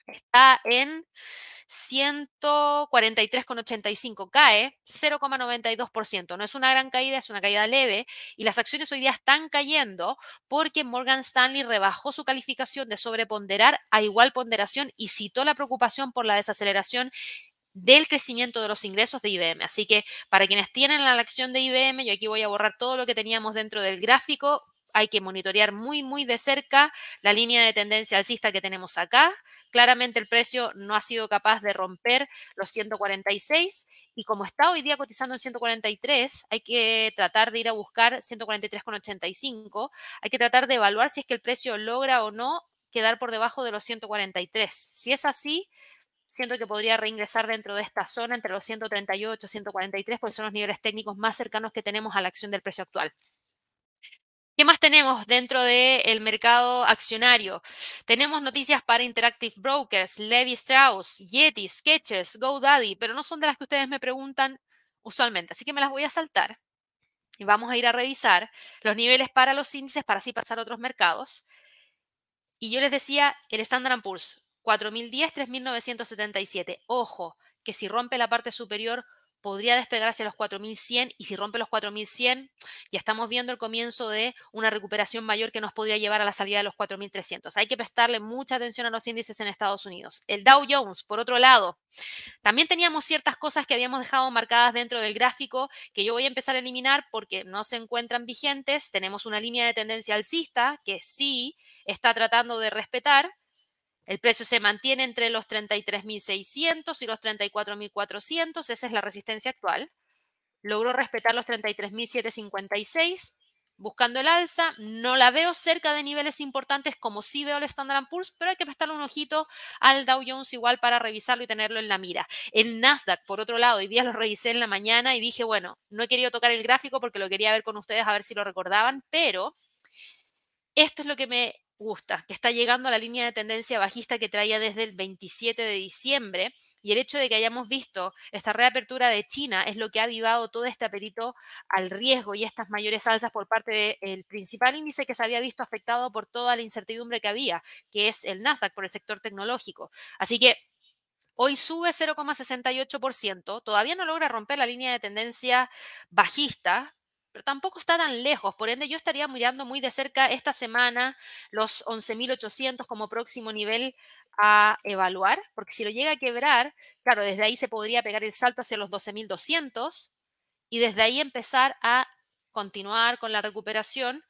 Está en 143,85, cae 0,92%. No es una gran caída, es una caída leve y las acciones hoy día están cayendo porque Morgan Stanley rebajó su calificación de sobreponderar a igual ponderación y citó la preocupación por la desaceleración del crecimiento de los ingresos de IBM. Así que para quienes tienen la acción de IBM, yo aquí voy a borrar todo lo que teníamos dentro del gráfico. Hay que monitorear muy, muy de cerca la línea de tendencia alcista que tenemos acá. Claramente el precio no ha sido capaz de romper los 146 y como está hoy día cotizando en 143, hay que tratar de ir a buscar 143,85. Hay que tratar de evaluar si es que el precio logra o no quedar por debajo de los 143. Si es así, siento que podría reingresar dentro de esta zona entre los 138 y 143, porque son los niveles técnicos más cercanos que tenemos a la acción del precio actual. ¿Qué más tenemos dentro del mercado accionario? Tenemos noticias para Interactive Brokers, Levi Strauss, Yeti, Sketchers, GoDaddy, pero no son de las que ustedes me preguntan usualmente, así que me las voy a saltar y vamos a ir a revisar los niveles para los índices para así pasar a otros mercados. Y yo les decía el Standard Poor's, 4010, 3977. Ojo, que si rompe la parte superior podría despegar hacia los 4100 y si rompe los 4100 ya estamos viendo el comienzo de una recuperación mayor que nos podría llevar a la salida de los 4300. Hay que prestarle mucha atención a los índices en Estados Unidos. El Dow Jones, por otro lado, también teníamos ciertas cosas que habíamos dejado marcadas dentro del gráfico que yo voy a empezar a eliminar porque no se encuentran vigentes. Tenemos una línea de tendencia alcista que sí está tratando de respetar el precio se mantiene entre los 33.600 y los 34.400, esa es la resistencia actual. Logró respetar los 33.756 buscando el alza. No la veo cerca de niveles importantes como sí veo el Standard Poor's, pero hay que prestarle un ojito al Dow Jones igual para revisarlo y tenerlo en la mira. El Nasdaq, por otro lado, hoy día lo revisé en la mañana y dije, bueno, no he querido tocar el gráfico porque lo quería ver con ustedes a ver si lo recordaban, pero esto es lo que me gusta, que está llegando a la línea de tendencia bajista que traía desde el 27 de diciembre y el hecho de que hayamos visto esta reapertura de China es lo que ha avivado todo este apetito al riesgo y estas mayores alzas por parte del principal índice que se había visto afectado por toda la incertidumbre que había, que es el Nasdaq por el sector tecnológico. Así que Hoy sube 0,68%, todavía no logra romper la línea de tendencia bajista, pero tampoco está tan lejos. Por ende, yo estaría mirando muy de cerca esta semana los 11.800 como próximo nivel a evaluar, porque si lo llega a quebrar, claro, desde ahí se podría pegar el salto hacia los 12.200 y desde ahí empezar a continuar con la recuperación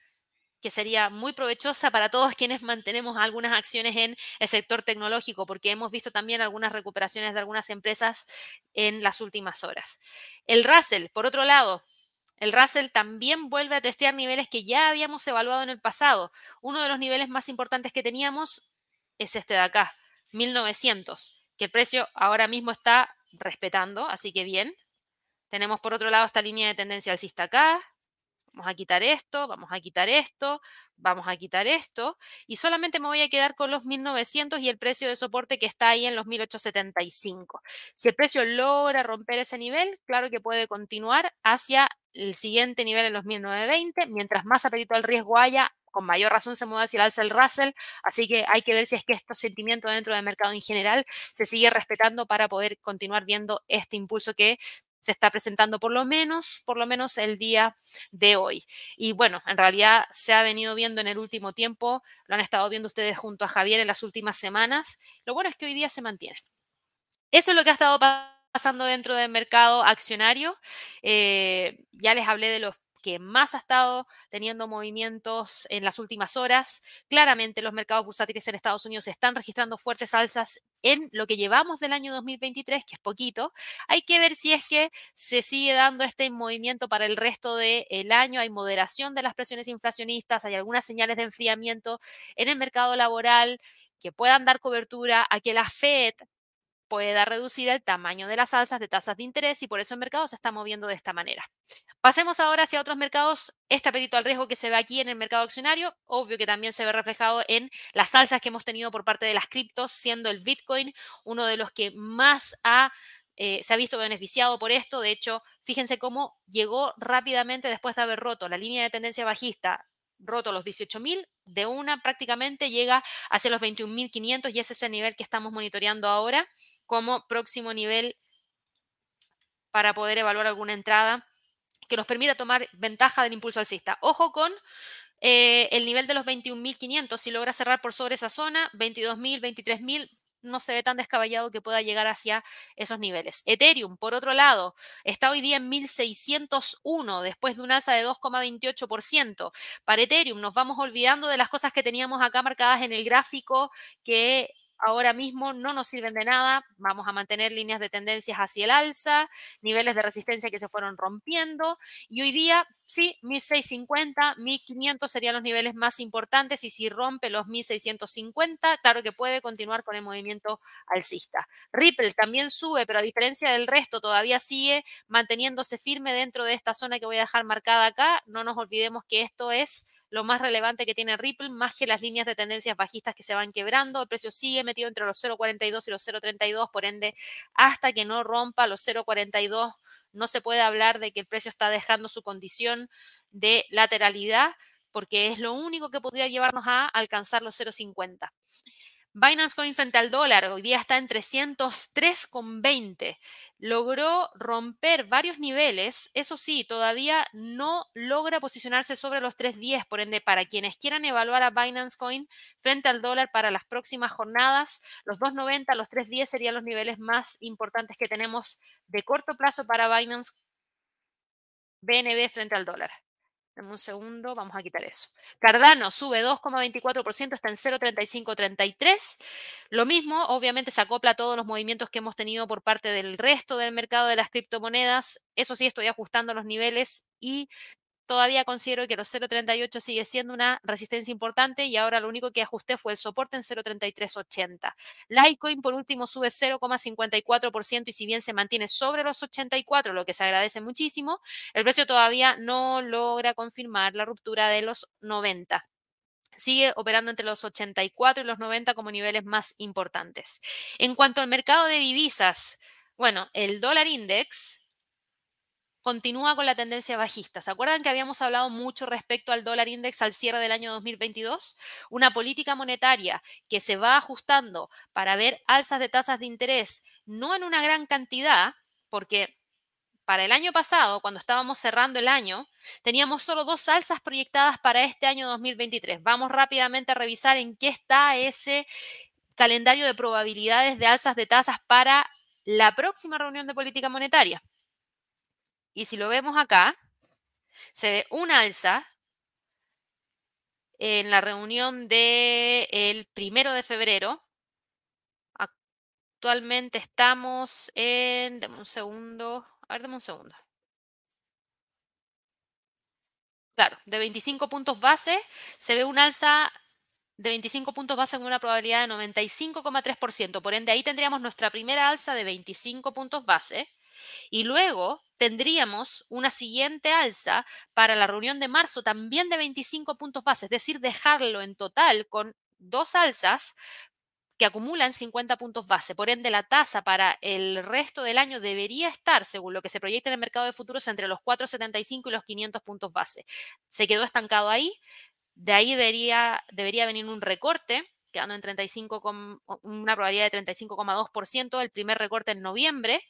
que sería muy provechosa para todos quienes mantenemos algunas acciones en el sector tecnológico, porque hemos visto también algunas recuperaciones de algunas empresas en las últimas horas. El Russell, por otro lado, el Russell también vuelve a testear niveles que ya habíamos evaluado en el pasado. Uno de los niveles más importantes que teníamos es este de acá, 1900, que el precio ahora mismo está respetando, así que bien. Tenemos por otro lado esta línea de tendencia alcista acá, Vamos a quitar esto, vamos a quitar esto, vamos a quitar esto y solamente me voy a quedar con los 1900 y el precio de soporte que está ahí en los 1875. Si el precio logra romper ese nivel, claro que puede continuar hacia el siguiente nivel en los 1920, mientras más apetito al riesgo haya, con mayor razón se mueve hacia el alza el Russell, así que hay que ver si es que estos sentimientos dentro del mercado en general se sigue respetando para poder continuar viendo este impulso que se está presentando por lo menos, por lo menos el día de hoy. Y bueno, en realidad se ha venido viendo en el último tiempo, lo han estado viendo ustedes junto a Javier en las últimas semanas. Lo bueno es que hoy día se mantiene. Eso es lo que ha estado pasando dentro del mercado accionario. Eh, ya les hablé de los que más ha estado teniendo movimientos en las últimas horas. Claramente los mercados bursátiles en Estados Unidos están registrando fuertes alzas en lo que llevamos del año 2023, que es poquito. Hay que ver si es que se sigue dando este movimiento para el resto del año. Hay moderación de las presiones inflacionistas, hay algunas señales de enfriamiento en el mercado laboral que puedan dar cobertura a que la Fed pueda reducir el tamaño de las alzas de tasas de interés y por eso el mercado se está moviendo de esta manera. Pasemos ahora hacia otros mercados. Este apetito al riesgo que se ve aquí en el mercado accionario, obvio que también se ve reflejado en las alzas que hemos tenido por parte de las criptos, siendo el Bitcoin uno de los que más ha eh, se ha visto beneficiado por esto. De hecho, fíjense cómo llegó rápidamente después de haber roto la línea de tendencia bajista, roto los 18.000, de una prácticamente llega hacia los 21.500 y ese es el nivel que estamos monitoreando ahora como próximo nivel para poder evaluar alguna entrada que nos permita tomar ventaja del impulso alcista. Ojo con eh, el nivel de los 21.500, si logra cerrar por sobre esa zona, 22.000, 23.000, no se ve tan descabellado que pueda llegar hacia esos niveles. Ethereum, por otro lado, está hoy día en 1601 después de un alza de 2,28%. Para Ethereum nos vamos olvidando de las cosas que teníamos acá marcadas en el gráfico que ahora mismo no nos sirven de nada. Vamos a mantener líneas de tendencias hacia el alza, niveles de resistencia que se fueron rompiendo y hoy día Sí, 1650, 1500 serían los niveles más importantes y si rompe los 1650, claro que puede continuar con el movimiento alcista. Ripple también sube, pero a diferencia del resto todavía sigue manteniéndose firme dentro de esta zona que voy a dejar marcada acá. No nos olvidemos que esto es lo más relevante que tiene Ripple, más que las líneas de tendencias bajistas que se van quebrando. El precio sigue metido entre los 0.42 y los 0.32, por ende, hasta que no rompa los 0.42 no se puede hablar de que el precio está dejando su condición de lateralidad porque es lo único que podría llevarnos a alcanzar los 0,50. Binance Coin frente al dólar hoy día está en 303,20. Logró romper varios niveles, eso sí, todavía no logra posicionarse sobre los 310. Por ende, para quienes quieran evaluar a Binance Coin frente al dólar para las próximas jornadas, los 290, los 310 serían los niveles más importantes que tenemos de corto plazo para Binance BNB frente al dólar. En un segundo, vamos a quitar eso. Cardano sube 2,24%, está en 0,3533. Lo mismo, obviamente, se acopla a todos los movimientos que hemos tenido por parte del resto del mercado de las criptomonedas. Eso sí, estoy ajustando los niveles y todavía considero que los 0.38 sigue siendo una resistencia importante y ahora lo único que ajusté fue el soporte en 0.3380. Litecoin por último sube 0,54% y si bien se mantiene sobre los 84, lo que se agradece muchísimo, el precio todavía no logra confirmar la ruptura de los 90 sigue operando entre los 84 y los 90 como niveles más importantes. En cuanto al mercado de divisas, bueno, el dólar index continúa con la tendencia bajista. ¿Se acuerdan que habíamos hablado mucho respecto al dólar index al cierre del año 2022? Una política monetaria que se va ajustando para ver alzas de tasas de interés, no en una gran cantidad, porque para el año pasado, cuando estábamos cerrando el año, teníamos solo dos alzas proyectadas para este año 2023. Vamos rápidamente a revisar en qué está ese calendario de probabilidades de alzas de tasas para la próxima reunión de política monetaria. Y si lo vemos acá, se ve un alza en la reunión del primero de febrero. Actualmente estamos en, deme un segundo, a ver, deme un segundo. Claro, de 25 puntos base se ve un alza de 25 puntos base con una probabilidad de 95,3%. Por ende, ahí tendríamos nuestra primera alza de 25 puntos base. Y luego tendríamos una siguiente alza para la reunión de marzo también de 25 puntos base, es decir, dejarlo en total con dos alzas que acumulan 50 puntos base. Por ende, la tasa para el resto del año debería estar, según lo que se proyecta en el mercado de futuros, entre los 4,75 y los 500 puntos base. Se quedó estancado ahí. De ahí debería, debería venir un recorte, quedando en 35, una probabilidad de 35,2%, el primer recorte en noviembre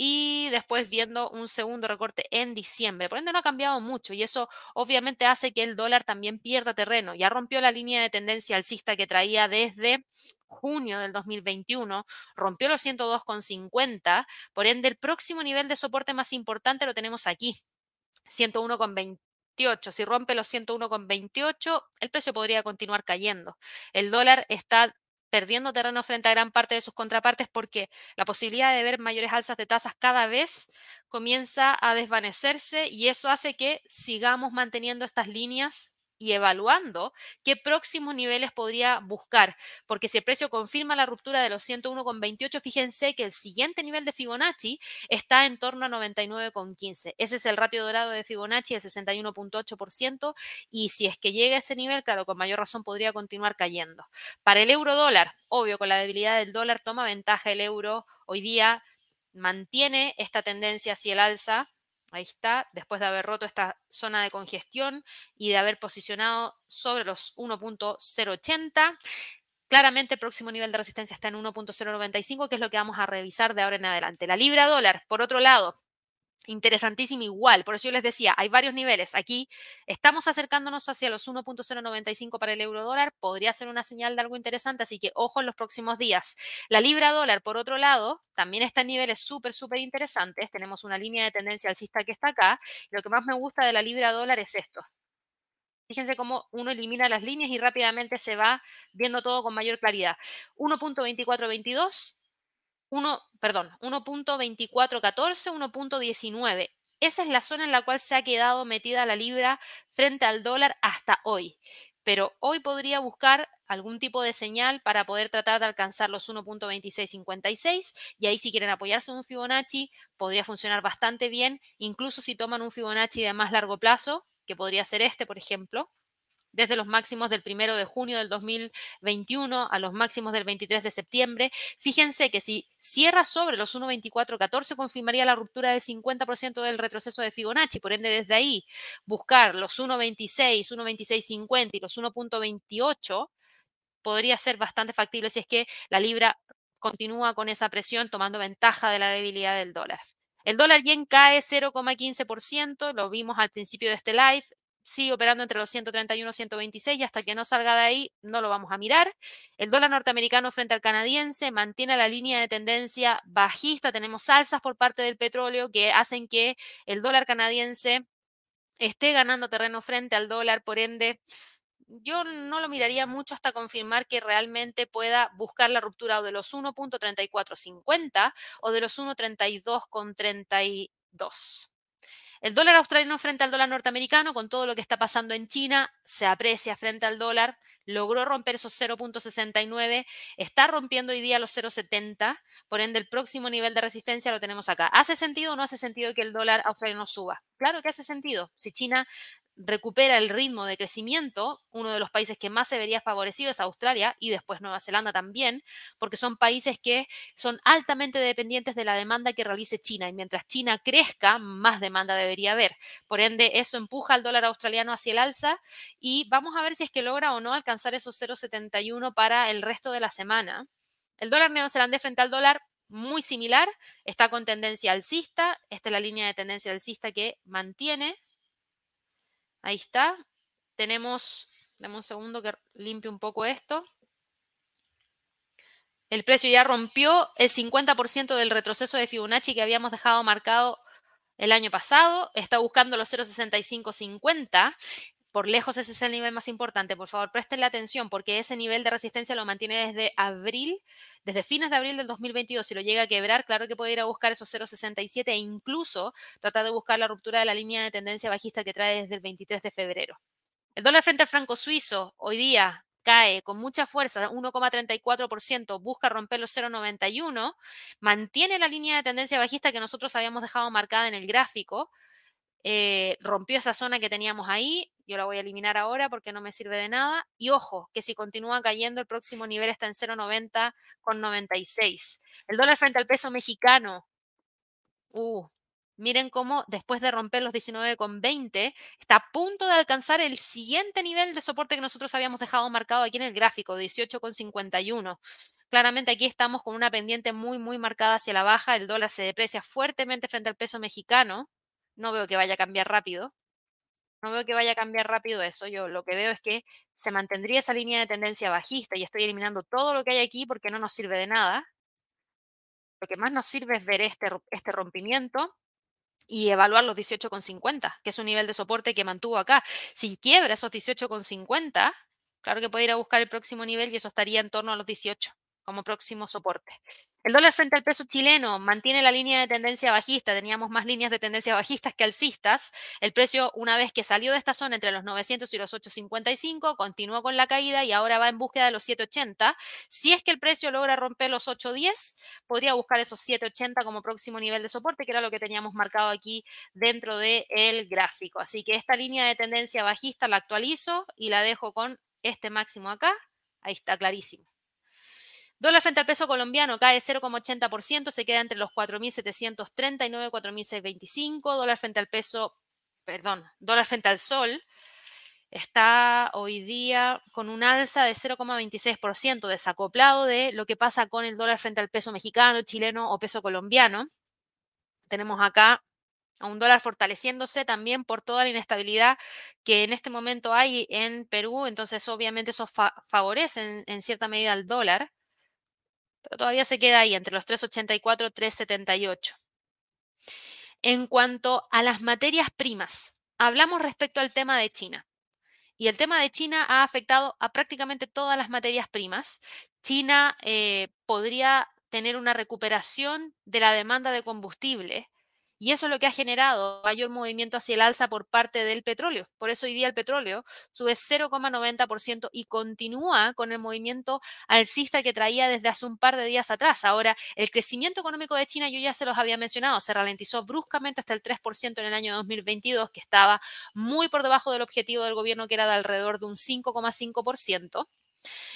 y después viendo un segundo recorte en diciembre. Por ende, no ha cambiado mucho y eso obviamente hace que el dólar también pierda terreno. Ya rompió la línea de tendencia alcista que traía desde junio del 2021, rompió los 102,50, por ende el próximo nivel de soporte más importante lo tenemos aquí, 101,28. Si rompe los 101,28, el precio podría continuar cayendo. El dólar está perdiendo terreno frente a gran parte de sus contrapartes porque la posibilidad de ver mayores alzas de tasas cada vez comienza a desvanecerse y eso hace que sigamos manteniendo estas líneas y evaluando qué próximos niveles podría buscar, porque si el precio confirma la ruptura de los 101,28, fíjense que el siguiente nivel de Fibonacci está en torno a 99,15. Ese es el ratio dorado de Fibonacci, el 61,8%, y si es que llega a ese nivel, claro, con mayor razón podría continuar cayendo. Para el euro dólar, obvio, con la debilidad del dólar toma ventaja el euro hoy día mantiene esta tendencia hacia el alza. Ahí está, después de haber roto esta zona de congestión y de haber posicionado sobre los 1.080. Claramente el próximo nivel de resistencia está en 1.095, que es lo que vamos a revisar de ahora en adelante. La libra dólar, por otro lado, interesantísimo igual. Por eso yo les decía, hay varios niveles. Aquí estamos acercándonos hacia los 1.095 para el euro dólar. Podría ser una señal de algo interesante, así que ojo en los próximos días. La libra dólar, por otro lado, también está en niveles súper, súper interesantes. Tenemos una línea de tendencia alcista que está acá. Lo que más me gusta de la libra dólar es esto. Fíjense cómo uno elimina las líneas y rápidamente se va viendo todo con mayor claridad. 1.2422 1, perdón, 1.2414, 1.19. Esa es la zona en la cual se ha quedado metida la libra frente al dólar hasta hoy. Pero hoy podría buscar algún tipo de señal para poder tratar de alcanzar los 1.2656 y ahí si quieren apoyarse en un Fibonacci podría funcionar bastante bien, incluso si toman un Fibonacci de más largo plazo, que podría ser este, por ejemplo, desde los máximos del primero de junio del 2021 a los máximos del 23 de septiembre. Fíjense que si cierra sobre los 1.2414 confirmaría la ruptura del 50% del retroceso de Fibonacci. Por ende, desde ahí buscar los 1.26, 1.2650 y los 1.28 podría ser bastante factible si es que la libra continúa con esa presión tomando ventaja de la debilidad del dólar. El dólar yen cae 0,15%, lo vimos al principio de este live, sigue operando entre los 131 y 126 y hasta que no salga de ahí no lo vamos a mirar. El dólar norteamericano frente al canadiense mantiene la línea de tendencia bajista. Tenemos alzas por parte del petróleo que hacen que el dólar canadiense esté ganando terreno frente al dólar, por ende yo no lo miraría mucho hasta confirmar que realmente pueda buscar la ruptura de los 1.3450 o de los 1.32,32. El dólar australiano frente al dólar norteamericano, con todo lo que está pasando en China, se aprecia frente al dólar, logró romper esos 0.69, está rompiendo hoy día los 0.70, por ende el próximo nivel de resistencia lo tenemos acá. ¿Hace sentido o no hace sentido que el dólar australiano suba? Claro que hace sentido. Si China recupera el ritmo de crecimiento, uno de los países que más se vería favorecido es Australia y después Nueva Zelanda también, porque son países que son altamente dependientes de la demanda que realice China y mientras China crezca, más demanda debería haber. Por ende, eso empuja al dólar australiano hacia el alza y vamos a ver si es que logra o no alcanzar esos 0,71 para el resto de la semana. El dólar neozelandés frente al dólar muy similar, está con tendencia alcista, esta es la línea de tendencia alcista que mantiene Ahí está. Tenemos, dame un segundo que limpie un poco esto. El precio ya rompió el 50% del retroceso de Fibonacci que habíamos dejado marcado el año pasado. Está buscando los 0.6550. Por lejos ese es el nivel más importante. Por favor, prestenle atención porque ese nivel de resistencia lo mantiene desde abril, desde fines de abril del 2022. Si lo llega a quebrar, claro que puede ir a buscar esos 0,67 e incluso tratar de buscar la ruptura de la línea de tendencia bajista que trae desde el 23 de febrero. El dólar frente al franco suizo hoy día cae con mucha fuerza, 1,34%, busca romper los 0,91, mantiene la línea de tendencia bajista que nosotros habíamos dejado marcada en el gráfico, eh, rompió esa zona que teníamos ahí, yo la voy a eliminar ahora porque no me sirve de nada. Y ojo, que si continúa cayendo, el próximo nivel está en 0,90 con 96. El dólar frente al peso mexicano. Uh, miren cómo después de romper los 19,20 está a punto de alcanzar el siguiente nivel de soporte que nosotros habíamos dejado marcado aquí en el gráfico, 18,51. Claramente aquí estamos con una pendiente muy, muy marcada hacia la baja. El dólar se deprecia fuertemente frente al peso mexicano. No veo que vaya a cambiar rápido. No veo que vaya a cambiar rápido eso. Yo lo que veo es que se mantendría esa línea de tendencia bajista y estoy eliminando todo lo que hay aquí porque no nos sirve de nada. Lo que más nos sirve es ver este, este rompimiento y evaluar los 18,50, que es un nivel de soporte que mantuvo acá. Si quiebra esos 18,50, claro que puede ir a buscar el próximo nivel y eso estaría en torno a los 18. Como próximo soporte. El dólar frente al peso chileno mantiene la línea de tendencia bajista. Teníamos más líneas de tendencia bajistas que alcistas. El precio, una vez que salió de esta zona entre los 900 y los 855, continuó con la caída y ahora va en búsqueda de los 780. Si es que el precio logra romper los 810, podría buscar esos 780 como próximo nivel de soporte, que era lo que teníamos marcado aquí dentro del gráfico. Así que esta línea de tendencia bajista la actualizo y la dejo con este máximo acá. Ahí está clarísimo. Dólar frente al peso colombiano cae 0,80%, se queda entre los 4.739 4.625. Dólar frente al peso, perdón, dólar frente al sol está hoy día con un alza de 0,26%, desacoplado de lo que pasa con el dólar frente al peso mexicano, chileno o peso colombiano. Tenemos acá a un dólar fortaleciéndose también por toda la inestabilidad que en este momento hay en Perú, entonces obviamente eso favorece en cierta medida al dólar pero todavía se queda ahí entre los 384 y 378. En cuanto a las materias primas, hablamos respecto al tema de China. Y el tema de China ha afectado a prácticamente todas las materias primas. China eh, podría tener una recuperación de la demanda de combustible y eso es lo que ha generado mayor movimiento hacia el alza por parte del petróleo. Por eso hoy día el petróleo sube 0,90% y continúa con el movimiento alcista que traía desde hace un par de días atrás. Ahora, el crecimiento económico de China, yo ya se los había mencionado, se ralentizó bruscamente hasta el 3% en el año 2022, que estaba muy por debajo del objetivo del gobierno, que era de alrededor de un 5,5%.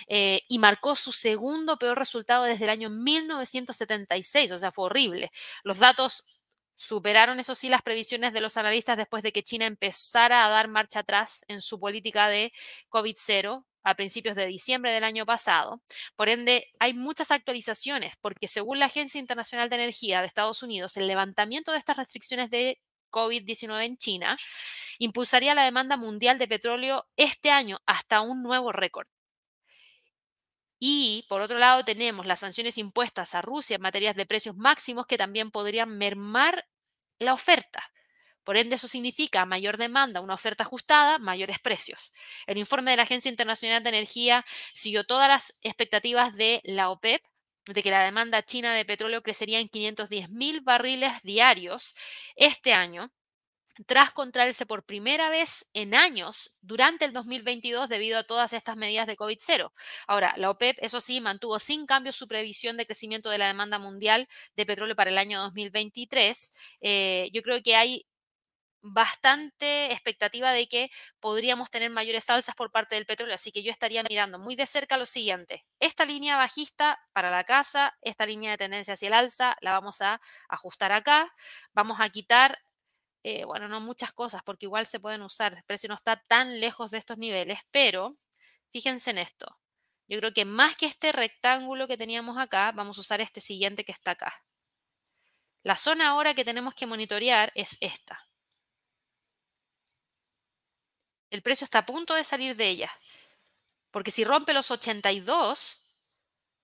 Eh, y marcó su segundo peor resultado desde el año 1976, o sea, fue horrible. Los datos Superaron, eso sí, las previsiones de los analistas después de que China empezara a dar marcha atrás en su política de COVID-0 a principios de diciembre del año pasado. Por ende, hay muchas actualizaciones porque según la Agencia Internacional de Energía de Estados Unidos, el levantamiento de estas restricciones de COVID-19 en China impulsaría la demanda mundial de petróleo este año hasta un nuevo récord. Y por otro lado tenemos las sanciones impuestas a Rusia en materia de precios máximos que también podrían mermar la oferta. Por ende, eso significa mayor demanda, una oferta ajustada, mayores precios. El informe de la Agencia Internacional de Energía siguió todas las expectativas de la OPEP de que la demanda china de petróleo crecería en 510 mil barriles diarios este año, tras contraerse por primera vez en años durante el 2022 debido a todas estas medidas de COVID-0. Ahora, la OPEP, eso sí, mantuvo sin cambio su previsión de crecimiento de la demanda mundial de petróleo para el año 2023. Eh, yo creo que hay bastante expectativa de que podríamos tener mayores alzas por parte del petróleo, así que yo estaría mirando muy de cerca lo siguiente. Esta línea bajista para la casa, esta línea de tendencia hacia el alza, la vamos a ajustar acá. Vamos a quitar eh, bueno, no muchas cosas, porque igual se pueden usar. El precio no está tan lejos de estos niveles, pero fíjense en esto. Yo creo que más que este rectángulo que teníamos acá, vamos a usar este siguiente que está acá. La zona ahora que tenemos que monitorear es esta. El precio está a punto de salir de ella. Porque si rompe los 82,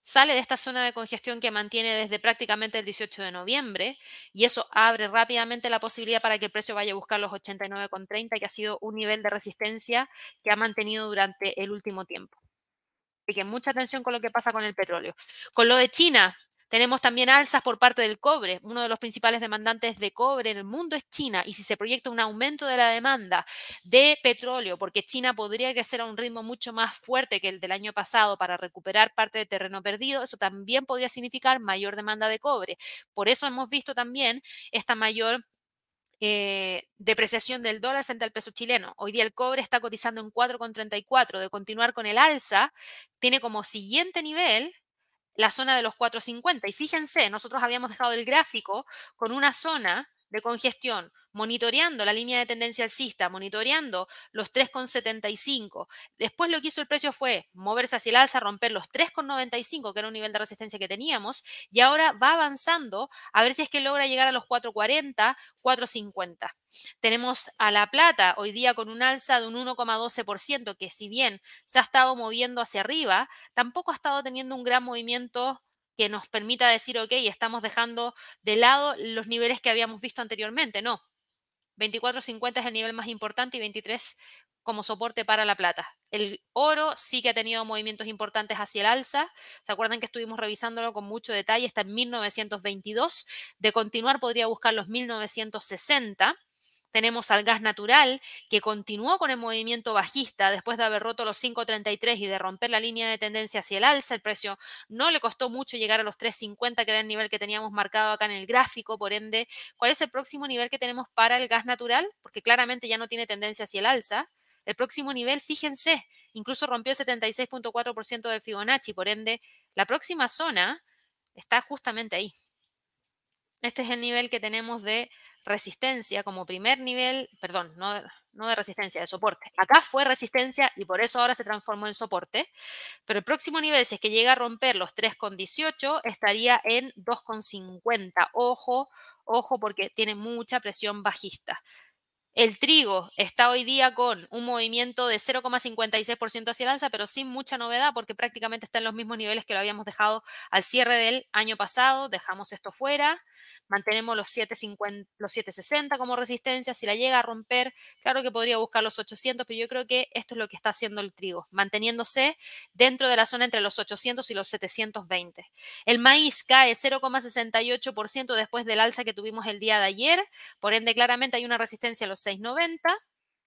sale de esta zona de congestión que mantiene desde prácticamente el 18 de noviembre y eso abre rápidamente la posibilidad para que el precio vaya a buscar los 89,30, que ha sido un nivel de resistencia que ha mantenido durante el último tiempo. Así que mucha atención con lo que pasa con el petróleo. Con lo de China, tenemos también alzas por parte del cobre. Uno de los principales demandantes de cobre en el mundo es China. Y si se proyecta un aumento de la demanda de petróleo, porque China podría crecer a un ritmo mucho más fuerte que el del año pasado para recuperar parte de terreno perdido, eso también podría significar mayor demanda de cobre. Por eso hemos visto también esta mayor eh, depreciación del dólar frente al peso chileno. Hoy día el cobre está cotizando en 4,34. De continuar con el alza, tiene como siguiente nivel la zona de los 450. Y fíjense, nosotros habíamos dejado el gráfico con una zona de congestión, monitoreando la línea de tendencia alcista, monitoreando los 3,75. Después lo que hizo el precio fue moverse hacia el alza, romper los 3,95, que era un nivel de resistencia que teníamos, y ahora va avanzando a ver si es que logra llegar a los 4,40, 4,50. Tenemos a la plata hoy día con un alza de un 1,12%, que si bien se ha estado moviendo hacia arriba, tampoco ha estado teniendo un gran movimiento que nos permita decir, ok, estamos dejando de lado los niveles que habíamos visto anteriormente. No. 24.50 es el nivel más importante y 23 como soporte para la plata. El oro sí que ha tenido movimientos importantes hacia el alza. ¿Se acuerdan que estuvimos revisándolo con mucho detalle? Está en 1922. De continuar podría buscar los 1960. Tenemos al gas natural que continuó con el movimiento bajista después de haber roto los 5.33 y de romper la línea de tendencia hacia el alza. El precio no le costó mucho llegar a los 3.50, que era el nivel que teníamos marcado acá en el gráfico. Por ende, ¿cuál es el próximo nivel que tenemos para el gas natural? Porque claramente ya no tiene tendencia hacia el alza. El próximo nivel, fíjense, incluso rompió el 76.4% de Fibonacci. Por ende, la próxima zona está justamente ahí. Este es el nivel que tenemos de resistencia como primer nivel, perdón, no, de resistencia, de soporte. Acá fue resistencia y por eso ahora se transformó en soporte. Pero el próximo nivel, si es que llega a romper los 3,18, estaría en 2,50. Ojo, ojo, porque tiene mucha presión bajista. El trigo está hoy día con un movimiento de 0,56% hacia el alza, pero sin mucha novedad porque prácticamente está en los mismos niveles que lo habíamos dejado al cierre del año pasado. Dejamos esto fuera, mantenemos los 7,50, los 7,60 como resistencia. Si la llega a romper, claro que podría buscar los 800, pero yo creo que esto es lo que está haciendo el trigo, manteniéndose dentro de la zona entre los 800 y los 720. El maíz cae 0,68% después del alza que tuvimos el día de ayer, por ende claramente hay una resistencia a los 6.90.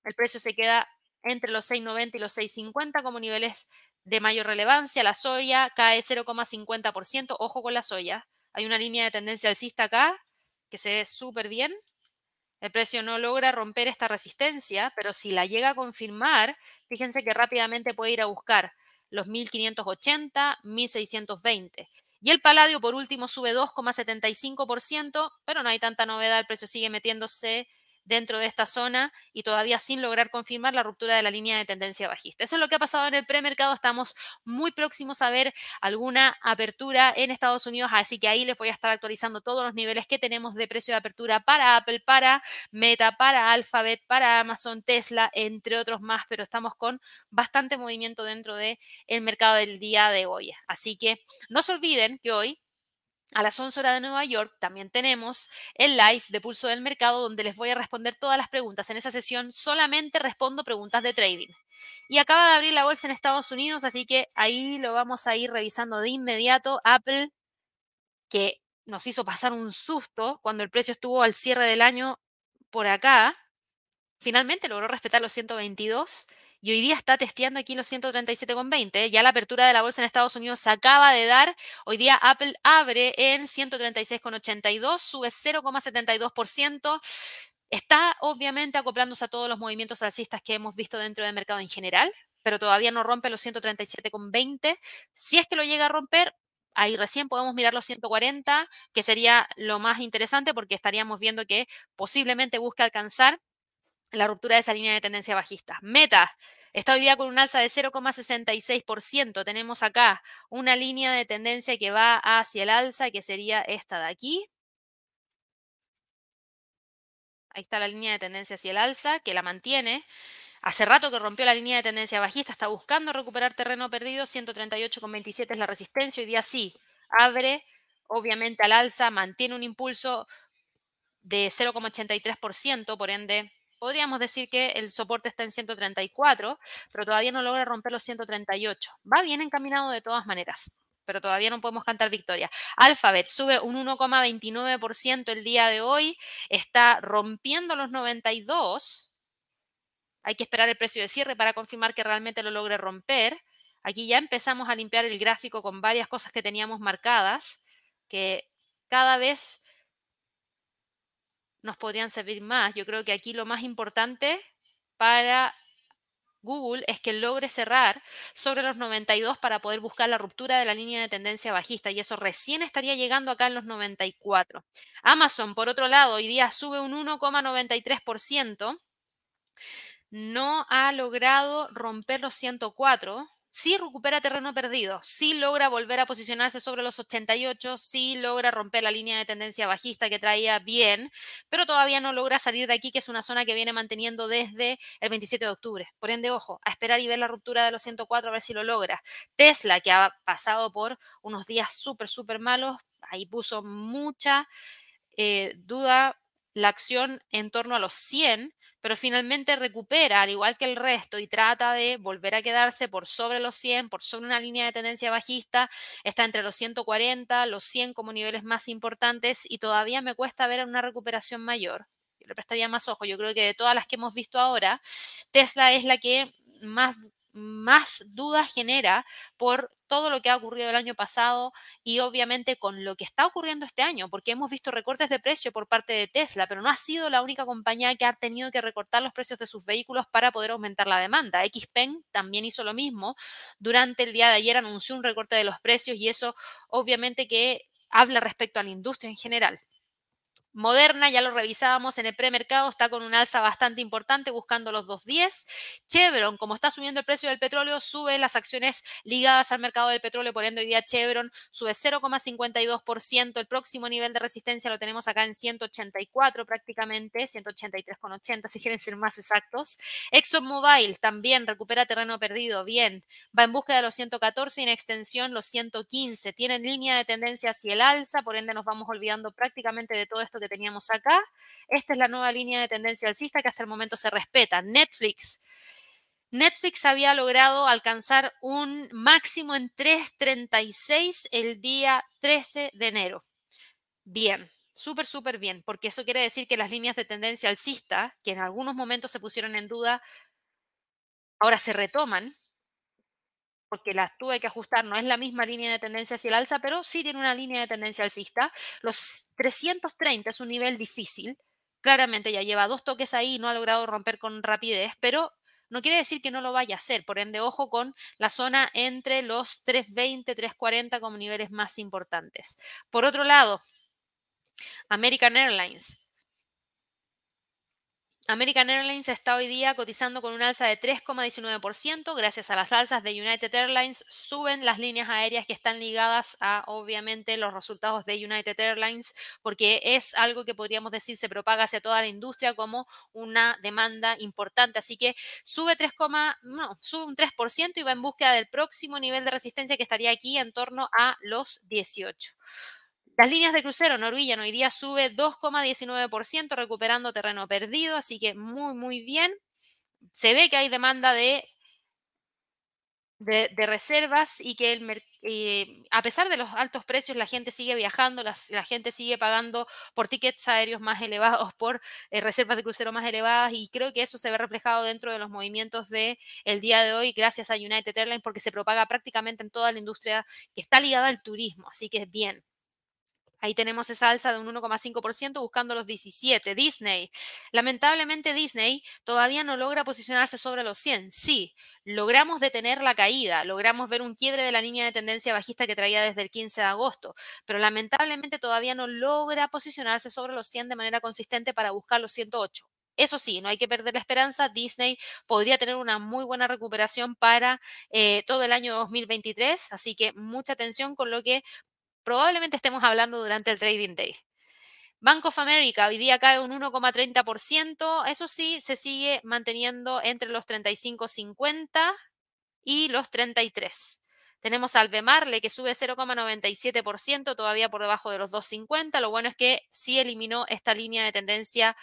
El precio se queda entre los 6.90 y los 6.50 como niveles de mayor relevancia. La soya cae 0,50%. Ojo con la soya. Hay una línea de tendencia alcista acá que se ve súper bien. El precio no logra romper esta resistencia, pero si la llega a confirmar, fíjense que rápidamente puede ir a buscar los 1580, 1620. Y el paladio, por último, sube 2,75%, pero no hay tanta novedad, el precio sigue metiéndose dentro de esta zona y todavía sin lograr confirmar la ruptura de la línea de tendencia bajista. Eso es lo que ha pasado en el premercado. Estamos muy próximos a ver alguna apertura en Estados Unidos, así que ahí les voy a estar actualizando todos los niveles que tenemos de precio de apertura para Apple, para Meta, para Alphabet, para Amazon, Tesla, entre otros más, pero estamos con bastante movimiento dentro del el mercado del día de hoy. Así que no se olviden que hoy a las 11 horas de Nueva York también tenemos el live de Pulso del Mercado donde les voy a responder todas las preguntas. En esa sesión solamente respondo preguntas de trading. Y acaba de abrir la bolsa en Estados Unidos, así que ahí lo vamos a ir revisando de inmediato. Apple, que nos hizo pasar un susto cuando el precio estuvo al cierre del año por acá, finalmente logró respetar los 122 y hoy día está testeando aquí los 137,20. Ya la apertura de la bolsa en Estados Unidos se acaba de dar. Hoy día Apple abre en 136,82, sube 0,72%. Está obviamente acoplándose a todos los movimientos alcistas que hemos visto dentro del mercado en general, pero todavía no rompe los 137,20. Si es que lo llega a romper, ahí recién podemos mirar los 140, que sería lo más interesante porque estaríamos viendo que posiblemente busque alcanzar la ruptura de esa línea de tendencia bajista. Meta está hoy día con un alza de 0,66%. Tenemos acá una línea de tendencia que va hacia el alza, que sería esta de aquí. Ahí está la línea de tendencia hacia el alza, que la mantiene. Hace rato que rompió la línea de tendencia bajista, está buscando recuperar terreno perdido. 138,27 es la resistencia. Hoy día sí, abre, obviamente al alza, mantiene un impulso de 0,83%, por ende podríamos decir que el soporte está en 134, pero todavía no logra romper los 138. Va bien encaminado de todas maneras pero todavía no podemos cantar victoria. Alphabet sube un 1,29% el día de hoy, está rompiendo los 92. Hay que esperar el precio de cierre para confirmar que realmente lo logre romper. Aquí ya empezamos a limpiar el gráfico con varias cosas que teníamos marcadas, que cada vez nos podrían servir más. Yo creo que aquí lo más importante para Google es que logre cerrar sobre los 92 para poder buscar la ruptura de la línea de tendencia bajista y eso recién estaría llegando acá en los 94. Amazon, por otro lado, hoy día sube un 1,93%. No ha logrado romper los 104 sí recupera terreno perdido, sí logra volver a posicionarse sobre los 88, sí logra romper la línea de tendencia bajista que traía bien, pero todavía no logra salir de aquí, que es una zona que viene manteniendo desde el 27 de octubre. Por ende, ojo, a esperar y ver la ruptura de los 104 a ver si lo logra. Tesla, que ha pasado por unos días súper, súper malos, ahí puso mucha eh, duda la acción en torno a los 100, pero finalmente recupera, al igual que el resto, y trata de volver a quedarse por sobre los 100, por sobre una línea de tendencia bajista, está entre los 140, los 100 como niveles más importantes y todavía me cuesta ver una recuperación mayor. Yo le prestaría más ojo. Yo creo que de todas las que hemos visto ahora, Tesla es la que más más dudas genera por todo lo que ha ocurrido el año pasado y obviamente con lo que está ocurriendo este año, porque hemos visto recortes de precio por parte de Tesla, pero no ha sido la única compañía que ha tenido que recortar los precios de sus vehículos para poder aumentar la demanda. XPeng también hizo lo mismo. Durante el día de ayer anunció un recorte de los precios y eso obviamente que habla respecto a la industria en general. Moderna, ya lo revisábamos en el premercado, está con un alza bastante importante buscando los 2.10. Chevron, como está subiendo el precio del petróleo, sube las acciones ligadas al mercado del petróleo, por ende hoy día Chevron sube 0,52%. El próximo nivel de resistencia lo tenemos acá en 184 prácticamente, 183,80 si quieren ser más exactos. ExxonMobil también recupera terreno perdido, bien, va en busca de los 114 y en extensión los 115. Tienen línea de tendencia hacia el alza, por ende nos vamos olvidando prácticamente de todo esto que teníamos acá. Esta es la nueva línea de tendencia alcista que hasta el momento se respeta. Netflix. Netflix había logrado alcanzar un máximo en 3.36 el día 13 de enero. Bien, súper, súper bien, porque eso quiere decir que las líneas de tendencia alcista, que en algunos momentos se pusieron en duda, ahora se retoman porque las tuve que ajustar, no es la misma línea de tendencia hacia el alza, pero sí tiene una línea de tendencia alcista. Los 330 es un nivel difícil, claramente ya lleva dos toques ahí y no ha logrado romper con rapidez, pero no quiere decir que no lo vaya a hacer, por ende ojo con la zona entre los 320, 340 como niveles más importantes. Por otro lado, American Airlines American Airlines está hoy día cotizando con un alza de 3,19%. Gracias a las alzas de United Airlines suben las líneas aéreas que están ligadas a, obviamente, los resultados de United Airlines, porque es algo que podríamos decir se propaga hacia toda la industria como una demanda importante. Así que sube 3, no, sube un 3% y va en búsqueda del próximo nivel de resistencia que estaría aquí en torno a los 18. Las líneas de crucero, Norwegian hoy día sube 2,19%, recuperando terreno perdido, así que muy, muy bien. Se ve que hay demanda de, de, reservas y que el, eh, a pesar de los altos precios, la gente sigue viajando, la, gente sigue pagando por tickets aéreos más elevados, por eh, reservas de crucero más elevadas y creo que eso se ve reflejado dentro de los movimientos del el día de hoy gracias a United Airlines porque se propaga prácticamente en toda la industria que está ligada al turismo, así que es bien. Ahí tenemos esa alza de un 1,5% buscando los 17. Disney. Lamentablemente Disney todavía no logra posicionarse sobre los 100. Sí, logramos detener la caída, logramos ver un quiebre de la línea de tendencia bajista que traía desde el 15 de agosto, pero lamentablemente todavía no logra posicionarse sobre los 100 de manera consistente para buscar los 108. Eso sí, no hay que perder la esperanza. Disney podría tener una muy buena recuperación para eh, todo el año 2023, así que mucha atención con lo que probablemente estemos hablando durante el trading day. Bank of America hoy día cae un 1,30%. Eso sí, se sigue manteniendo entre los 35,50 y los 33. Tenemos al Bemarle que sube 0,97%, todavía por debajo de los 2,50. Lo bueno es que sí eliminó esta línea de tendencia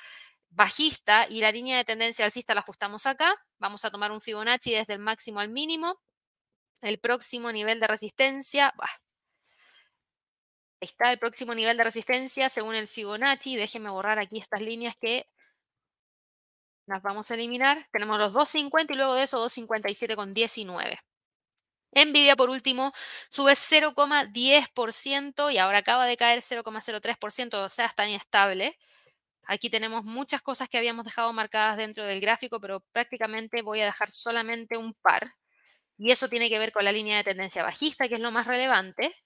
bajista y la línea de tendencia alcista la ajustamos acá. Vamos a tomar un Fibonacci desde el máximo al mínimo. El próximo nivel de resistencia, está el próximo nivel de resistencia según el Fibonacci. Déjenme borrar aquí estas líneas que las vamos a eliminar. Tenemos los 2.50 y luego de eso 2.57,19. Nvidia, por último, sube 0,10% y ahora acaba de caer 0,03%, o sea, está inestable. Aquí tenemos muchas cosas que habíamos dejado marcadas dentro del gráfico, pero prácticamente voy a dejar solamente un par. Y eso tiene que ver con la línea de tendencia bajista, que es lo más relevante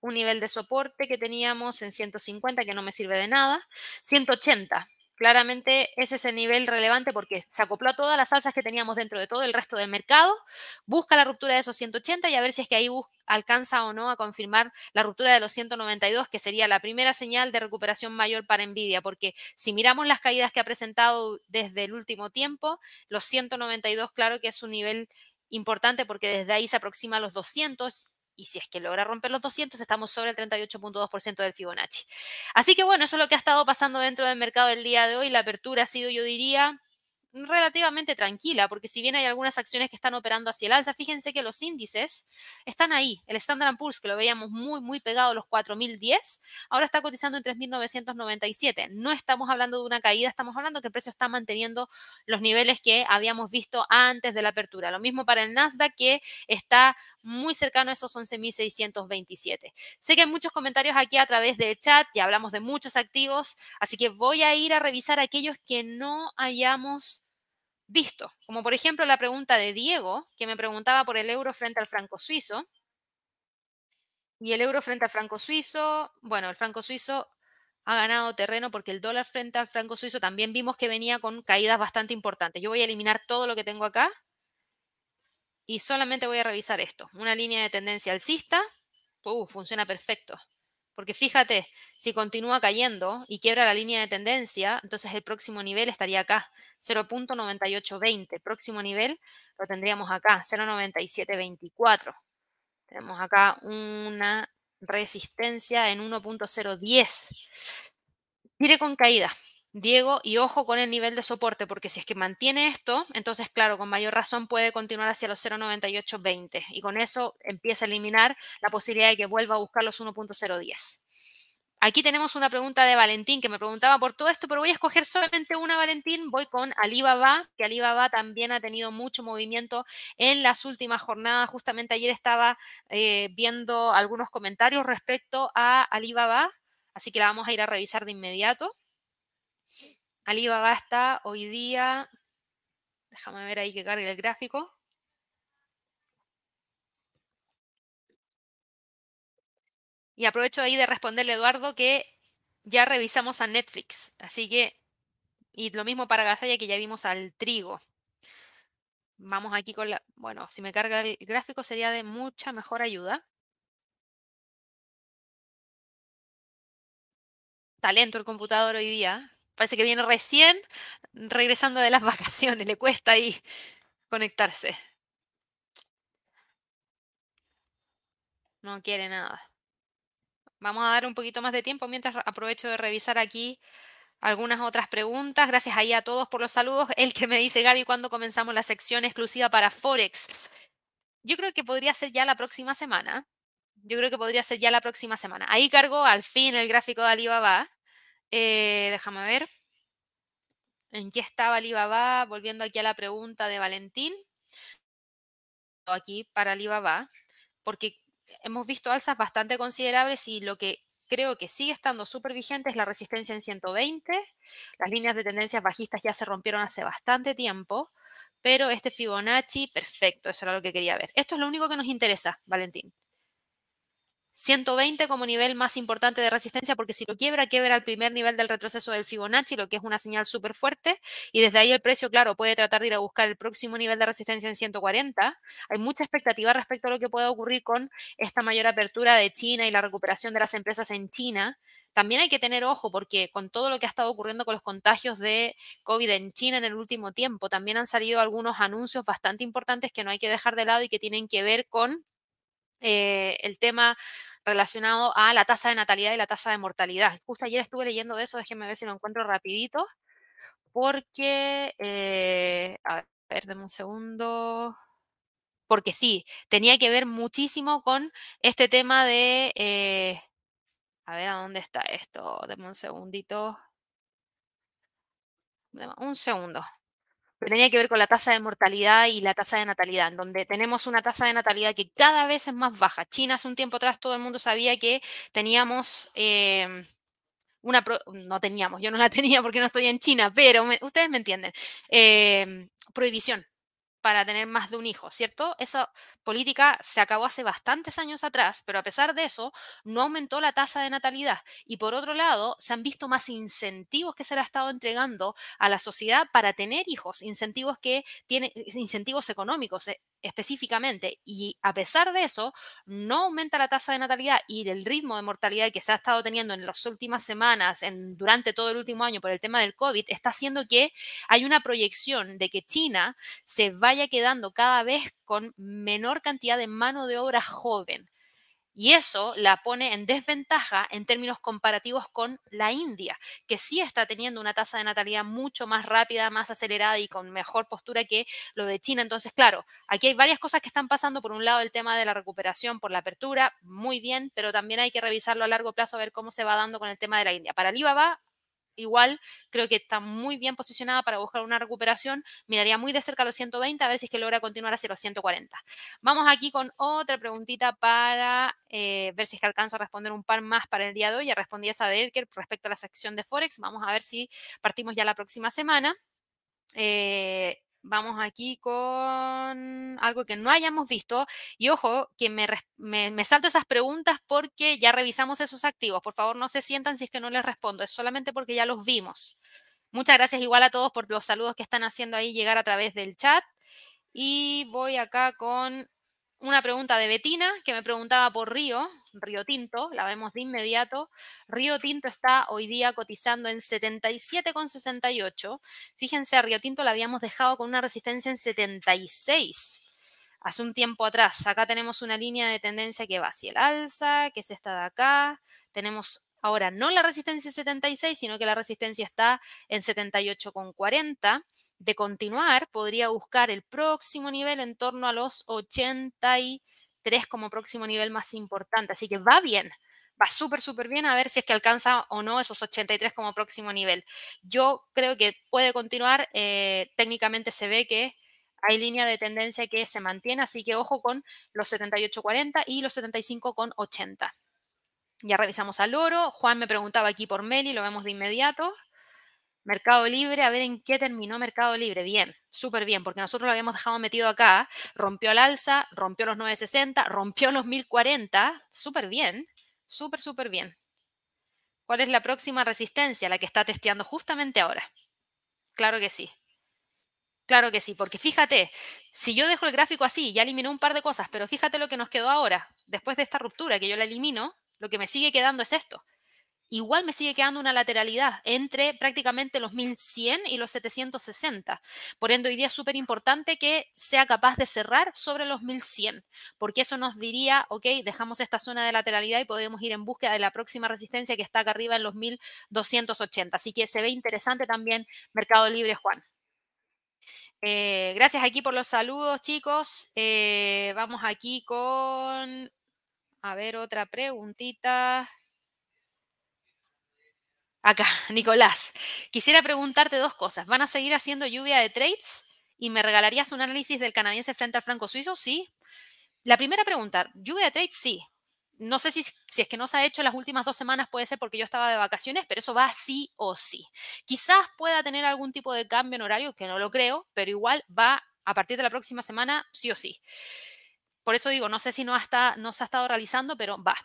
un nivel de soporte que teníamos en 150 que no me sirve de nada, 180. Claramente ese es el nivel relevante porque se acopló a todas las alzas que teníamos dentro de todo el resto del mercado, busca la ruptura de esos 180 y a ver si es que ahí alcanza o no a confirmar la ruptura de los 192, que sería la primera señal de recuperación mayor para Nvidia, porque si miramos las caídas que ha presentado desde el último tiempo, los 192, claro que es un nivel importante porque desde ahí se aproxima a los 200 y si es que logra romper los 200, estamos sobre el 38.2% del Fibonacci. Así que bueno, eso es lo que ha estado pasando dentro del mercado el día de hoy. La apertura ha sido, yo diría, relativamente tranquila, porque si bien hay algunas acciones que están operando hacia el alza, fíjense que los índices están ahí. El Standard Poor's, que lo veíamos muy, muy pegado a los 4.010, ahora está cotizando en 3.997. No estamos hablando de una caída, estamos hablando que el precio está manteniendo los niveles que habíamos visto antes de la apertura. Lo mismo para el Nasdaq, que está muy cercano a esos 11.627. Sé que hay muchos comentarios aquí a través del chat, ya hablamos de muchos activos, así que voy a ir a revisar aquellos que no hayamos visto, como por ejemplo la pregunta de Diego, que me preguntaba por el euro frente al franco suizo. Y el euro frente al franco suizo, bueno, el franco suizo ha ganado terreno porque el dólar frente al franco suizo también vimos que venía con caídas bastante importantes. Yo voy a eliminar todo lo que tengo acá y solamente voy a revisar esto. Una línea de tendencia alcista, uh, funciona perfecto. Porque fíjate, si continúa cayendo y quiebra la línea de tendencia, entonces el próximo nivel estaría acá, 0.9820. Próximo nivel lo tendríamos acá, 0.9724. Tenemos acá una resistencia en 1.010. Tire con caída. Diego, y ojo con el nivel de soporte, porque si es que mantiene esto, entonces, claro, con mayor razón puede continuar hacia los 0,9820 y con eso empieza a eliminar la posibilidad de que vuelva a buscar los 1.010. Aquí tenemos una pregunta de Valentín que me preguntaba por todo esto, pero voy a escoger solamente una, Valentín. Voy con Alibaba, que Alibaba también ha tenido mucho movimiento en las últimas jornadas. Justamente ayer estaba eh, viendo algunos comentarios respecto a Alibaba, así que la vamos a ir a revisar de inmediato. Alibaba está hoy día, déjame ver ahí que cargue el gráfico. Y aprovecho ahí de responderle Eduardo que ya revisamos a Netflix, así que, y lo mismo para Gasalla que ya vimos al trigo. Vamos aquí con la, bueno, si me carga el gráfico sería de mucha mejor ayuda. Talento el computador hoy día. Parece que viene recién regresando de las vacaciones, le cuesta ahí conectarse. No quiere nada. Vamos a dar un poquito más de tiempo mientras aprovecho de revisar aquí algunas otras preguntas. Gracias ahí a todos por los saludos. El que me dice, Gaby, ¿cuándo comenzamos la sección exclusiva para Forex? Yo creo que podría ser ya la próxima semana. Yo creo que podría ser ya la próxima semana. Ahí cargo al fin el gráfico de Alibaba. Eh, déjame ver. ¿En qué estaba Alibaba? Volviendo aquí a la pregunta de Valentín. Aquí para Alibaba, porque hemos visto alzas bastante considerables y lo que creo que sigue estando súper vigente es la resistencia en 120. Las líneas de tendencias bajistas ya se rompieron hace bastante tiempo, pero este Fibonacci, perfecto, eso era lo que quería ver. Esto es lo único que nos interesa, Valentín. 120 como nivel más importante de resistencia, porque si lo quiebra, quiebra el primer nivel del retroceso del Fibonacci, lo que es una señal súper fuerte, y desde ahí el precio, claro, puede tratar de ir a buscar el próximo nivel de resistencia en 140. Hay mucha expectativa respecto a lo que pueda ocurrir con esta mayor apertura de China y la recuperación de las empresas en China. También hay que tener ojo porque con todo lo que ha estado ocurriendo con los contagios de COVID en China en el último tiempo, también han salido algunos anuncios bastante importantes que no hay que dejar de lado y que tienen que ver con eh, el tema relacionado a la tasa de natalidad y la tasa de mortalidad. Justo ayer estuve leyendo de eso, déjenme ver si lo encuentro rapidito, porque, eh, a ver, denme un segundo, porque sí, tenía que ver muchísimo con este tema de, eh, a ver, ¿a dónde está esto? Denme un segundito. Un segundo pero tenía que ver con la tasa de mortalidad y la tasa de natalidad, en donde tenemos una tasa de natalidad que cada vez es más baja. China hace un tiempo atrás todo el mundo sabía que teníamos em, una, no teníamos, yo no la tenía porque no estoy en China, pero ustedes me entienden, em, prohibición para tener más de un hijo, ¿cierto? Esa política se acabó hace bastantes años atrás, pero a pesar de eso, no aumentó la tasa de natalidad. Y por otro lado, se han visto más incentivos que se le ha estado entregando a la sociedad para tener hijos, incentivos que tienen, incentivos económicos eh, específicamente. Y a pesar de eso, no aumenta la tasa de natalidad y el ritmo de mortalidad que se ha estado teniendo en las últimas semanas, en, durante todo el último año por el tema del COVID, está haciendo que hay una proyección de que China se vaya quedando cada vez con menor cantidad de mano de obra joven. Y eso la pone en desventaja en términos comparativos con la India, que sí está teniendo una tasa de natalidad mucho más rápida, más acelerada y con mejor postura que lo de China. Entonces, claro, aquí hay varias cosas que están pasando. Por un lado, el tema de la recuperación por la apertura, muy bien, pero también hay que revisarlo a largo plazo, a ver cómo se va dando con el tema de la India. Para Alibaba, igual creo que está muy bien posicionada para buscar una recuperación. Miraría muy de cerca los 120 a ver si es que logra continuar hacia los 140. Vamos aquí con otra preguntita para eh, ver si es que alcanzo a responder un par más para el día de hoy. Ya respondí esa de Elker respecto a la sección de Forex. Vamos a ver si partimos ya la próxima semana. Eh, vamos aquí con algo que no hayamos visto. Y ojo, que me, me, salto esas preguntas porque ya revisamos esos activos. Por favor, no se sientan si es que no les respondo. Es solamente porque ya los vimos. Muchas gracias igual a todos por los saludos que están haciendo ahí llegar a través del chat. Y voy acá con una pregunta de Betina que me preguntaba por Río. Río Tinto, la vemos de inmediato. Río Tinto está hoy día cotizando en 77,68. Fíjense, a Río Tinto la habíamos dejado con una resistencia en 76 hace un tiempo atrás. Acá tenemos una línea de tendencia que va hacia el alza, que es esta de acá. Tenemos ahora no la resistencia 76, sino que la resistencia está en 78,40. De continuar, podría buscar el próximo nivel en torno a los 83 como próximo nivel más importante. Así que va bien, va súper, súper bien a ver si es que alcanza o no esos 83 como próximo nivel. Yo creo que puede continuar. Eh, técnicamente se ve que hay línea de tendencia que se mantiene, así que ojo con los 78,40 y los 75,80. Ya revisamos al oro. Juan me preguntaba aquí por Meli, lo vemos de inmediato. Mercado Libre, a ver en qué terminó Mercado Libre. Bien, súper bien, porque nosotros lo habíamos dejado metido acá. Rompió al alza, rompió los 960, rompió los 1040. Súper bien, súper, súper bien. ¿Cuál es la próxima resistencia? La que está testeando justamente ahora. Claro que sí. Claro que sí, porque fíjate, si yo dejo el gráfico así, ya eliminé un par de cosas, pero fíjate lo que nos quedó ahora, después de esta ruptura que yo la elimino, lo que me sigue quedando es esto igual me sigue quedando una lateralidad entre prácticamente los 1100 y los 760. Por ende, hoy día es súper importante que sea capaz de cerrar sobre los 1100, porque eso nos diría, ok, dejamos esta zona de lateralidad y podemos ir en búsqueda de la próxima resistencia que está acá arriba en los 1280. Así que se ve interesante también Mercado Libre, Juan. Eh, gracias aquí por los saludos, chicos. Eh, vamos aquí con, a ver, otra preguntita. Acá, Nicolás. Quisiera preguntarte dos cosas. ¿Van a seguir haciendo lluvia de trades? ¿Y me regalarías un análisis del canadiense frente al franco suizo? Sí. La primera pregunta, lluvia de trades, sí. No sé si, si, es que no se ha hecho las últimas dos semanas, puede ser porque yo estaba de vacaciones, pero eso va sí o sí. Quizás pueda tener algún tipo de cambio en horario, que no lo creo, pero igual va a partir de la próxima semana sí o sí. Por eso digo, no sé si no, hasta, no se ha estado realizando, pero va.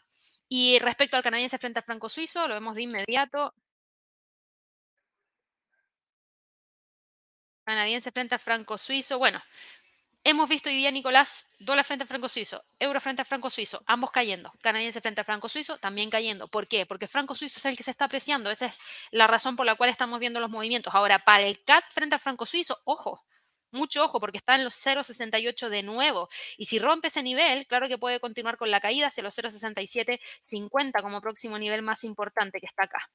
Y respecto al canadiense frente al franco suizo, lo vemos de inmediato. canadiense frente a franco suizo. Bueno, hemos visto hoy día, Nicolás, dólar frente a franco suizo, euro frente a franco suizo, ambos cayendo. Canadiense frente a franco suizo también cayendo. ¿Por qué? Porque franco suizo es el que se está apreciando. Esa es la razón por la cual estamos viendo los movimientos. Ahora, para el CAT frente al franco suizo, ojo. Mucho ojo porque está en los 0,68 de nuevo. Y si rompe ese nivel, claro que puede continuar con la caída hacia los 0,6750 como próximo nivel más importante que está acá.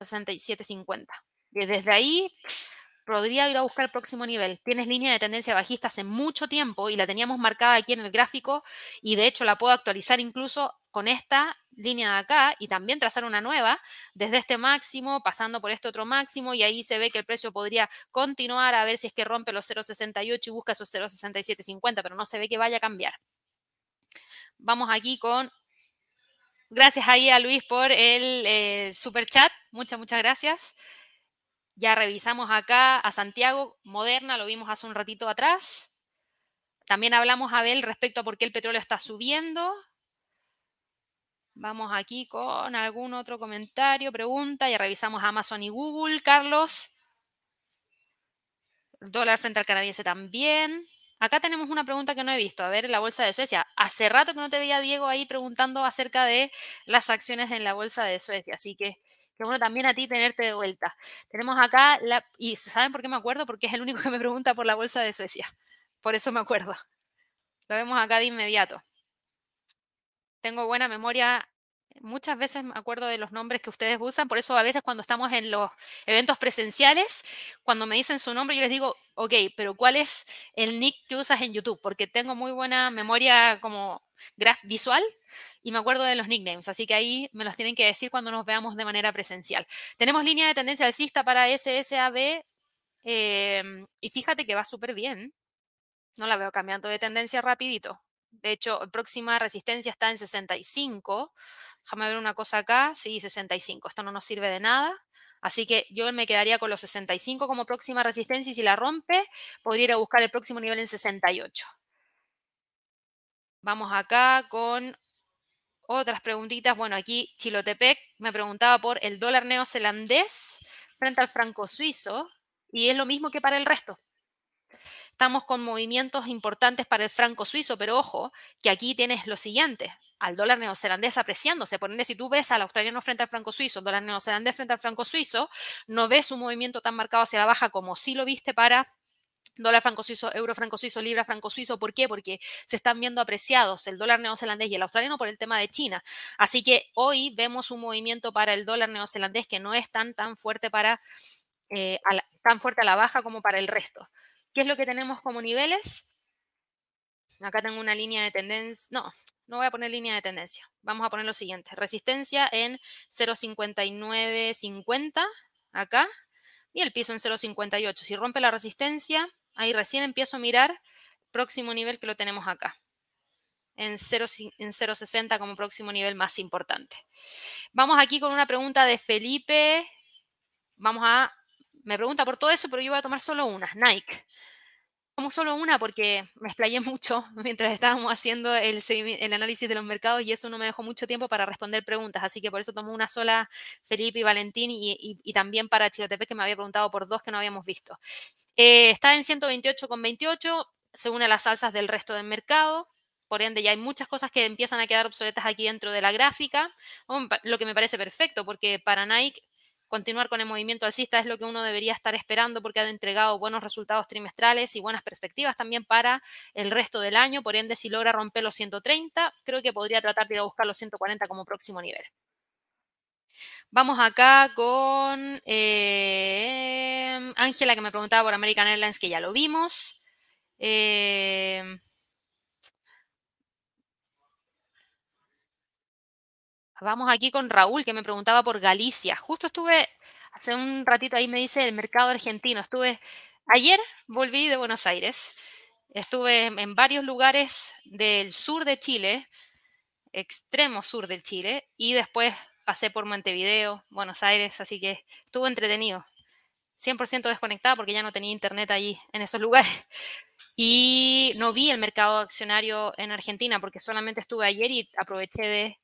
67.50. Y desde ahí podría ir a buscar el próximo nivel. Tienes línea de tendencia bajista hace mucho tiempo y la teníamos marcada aquí en el gráfico y de hecho la puedo actualizar incluso con esta línea de acá y también trazar una nueva desde este máximo, pasando por este otro máximo y ahí se ve que el precio podría continuar a ver si es que rompe los 0.68 y busca esos 0.6750, pero no se ve que vaya a cambiar. Vamos aquí con... Gracias ahí a Luis por el eh, super chat. Muchas, muchas gracias. Ya revisamos acá a Santiago, Moderna, lo vimos hace un ratito atrás. También hablamos, a ver respecto a por qué el petróleo está subiendo. Vamos aquí con algún otro comentario, pregunta. Ya revisamos Amazon y Google, Carlos. dólar frente al canadiense también. Acá tenemos una pregunta que no he visto. A ver, la bolsa de Suecia. Hace rato que no te veía, Diego, ahí preguntando acerca de las acciones en la bolsa de Suecia. Así que Qué bueno también a ti tenerte de vuelta. Tenemos acá, la, y ¿saben por qué me acuerdo? Porque es el único que me pregunta por la bolsa de Suecia. Por eso me acuerdo. Lo vemos acá de inmediato. Tengo buena memoria. Muchas veces me acuerdo de los nombres que ustedes usan, por eso a veces cuando estamos en los eventos presenciales, cuando me dicen su nombre, yo les digo, ok, pero ¿cuál es el nick que usas en YouTube? Porque tengo muy buena memoria como visual y me acuerdo de los nicknames, así que ahí me los tienen que decir cuando nos veamos de manera presencial. Tenemos línea de tendencia alcista para SSAB em, y fíjate que va súper bien. No la veo cambiando de tendencia rapidito. De hecho, próxima resistencia está en 65. Déjame ver una cosa acá. Sí, 65. Esto no nos sirve de nada. Así que yo me quedaría con los 65 como próxima resistencia y si la rompe, podría ir a buscar el próximo nivel en 68. Vamos acá con otras preguntitas. Bueno, aquí Chilotepec me preguntaba por el dólar neozelandés frente al franco suizo y es lo mismo que para el resto. Estamos con movimientos importantes para el franco suizo, pero ojo, que aquí tienes lo siguiente, al dólar neozelandés apreciándose. Por ende, si tú ves al australiano frente al franco suizo, el dólar neozelandés frente al franco suizo, no ves un movimiento tan marcado hacia la baja como sí lo viste para dólar franco suizo, euro franco suizo, libra franco suizo. ¿Por qué? Porque se están viendo apreciados el dólar neozelandés y el australiano por el tema de China. Así que hoy vemos un movimiento para el dólar neozelandés que no es tan, tan fuerte para eh, tan fuerte a la baja como para el resto. ¿Qué es lo que tenemos como niveles? Acá tengo una línea de tendencia. No, no voy a poner línea de tendencia. Vamos a poner lo siguiente. Resistencia en 0.5950 acá y el piso en 0.58. Si rompe la resistencia, ahí recién empiezo a mirar próximo nivel que lo tenemos acá. En 0.60 como próximo nivel más importante. Vamos aquí con una pregunta de Felipe. Vamos a me pregunta por todo eso, pero yo voy a tomar solo una, Nike. Tomo solo una porque me explayé mucho mientras estábamos haciendo el, análisis de los mercados y eso no me dejó mucho tiempo para responder preguntas, así que por eso tomo una sola, Felipe y Valentín, y, también para Chilotepe que me había preguntado por dos que no habíamos visto. Eh, está en 128,28 según las alzas del resto del mercado. Por ende, ya hay muchas cosas que empiezan a quedar obsoletas aquí dentro de la gráfica, lo que me parece perfecto, porque para Nike continuar con el movimiento alcista es lo que uno debería estar esperando porque ha entregado buenos resultados trimestrales y buenas perspectivas también para el resto del año. Por ende, si logra romper los 130, creo que podría tratar de ir a buscar los 140 como próximo nivel. Vamos acá con eh, Ángela que me preguntaba por American Airlines, que ya lo vimos. Eh, Vamos aquí con Raúl, que me preguntaba por Galicia. Justo estuve hace un ratito ahí, me dice el mercado argentino. Estuve, ayer volví de Buenos Aires. Estuve en varios lugares del sur de Chile, extremo sur del Chile, y después pasé por Montevideo, Buenos Aires, así que estuvo entretenido. 100% desconectada porque ya no tenía internet allí en esos lugares. Y no vi el mercado accionario en Argentina porque solamente estuve ayer y aproveché de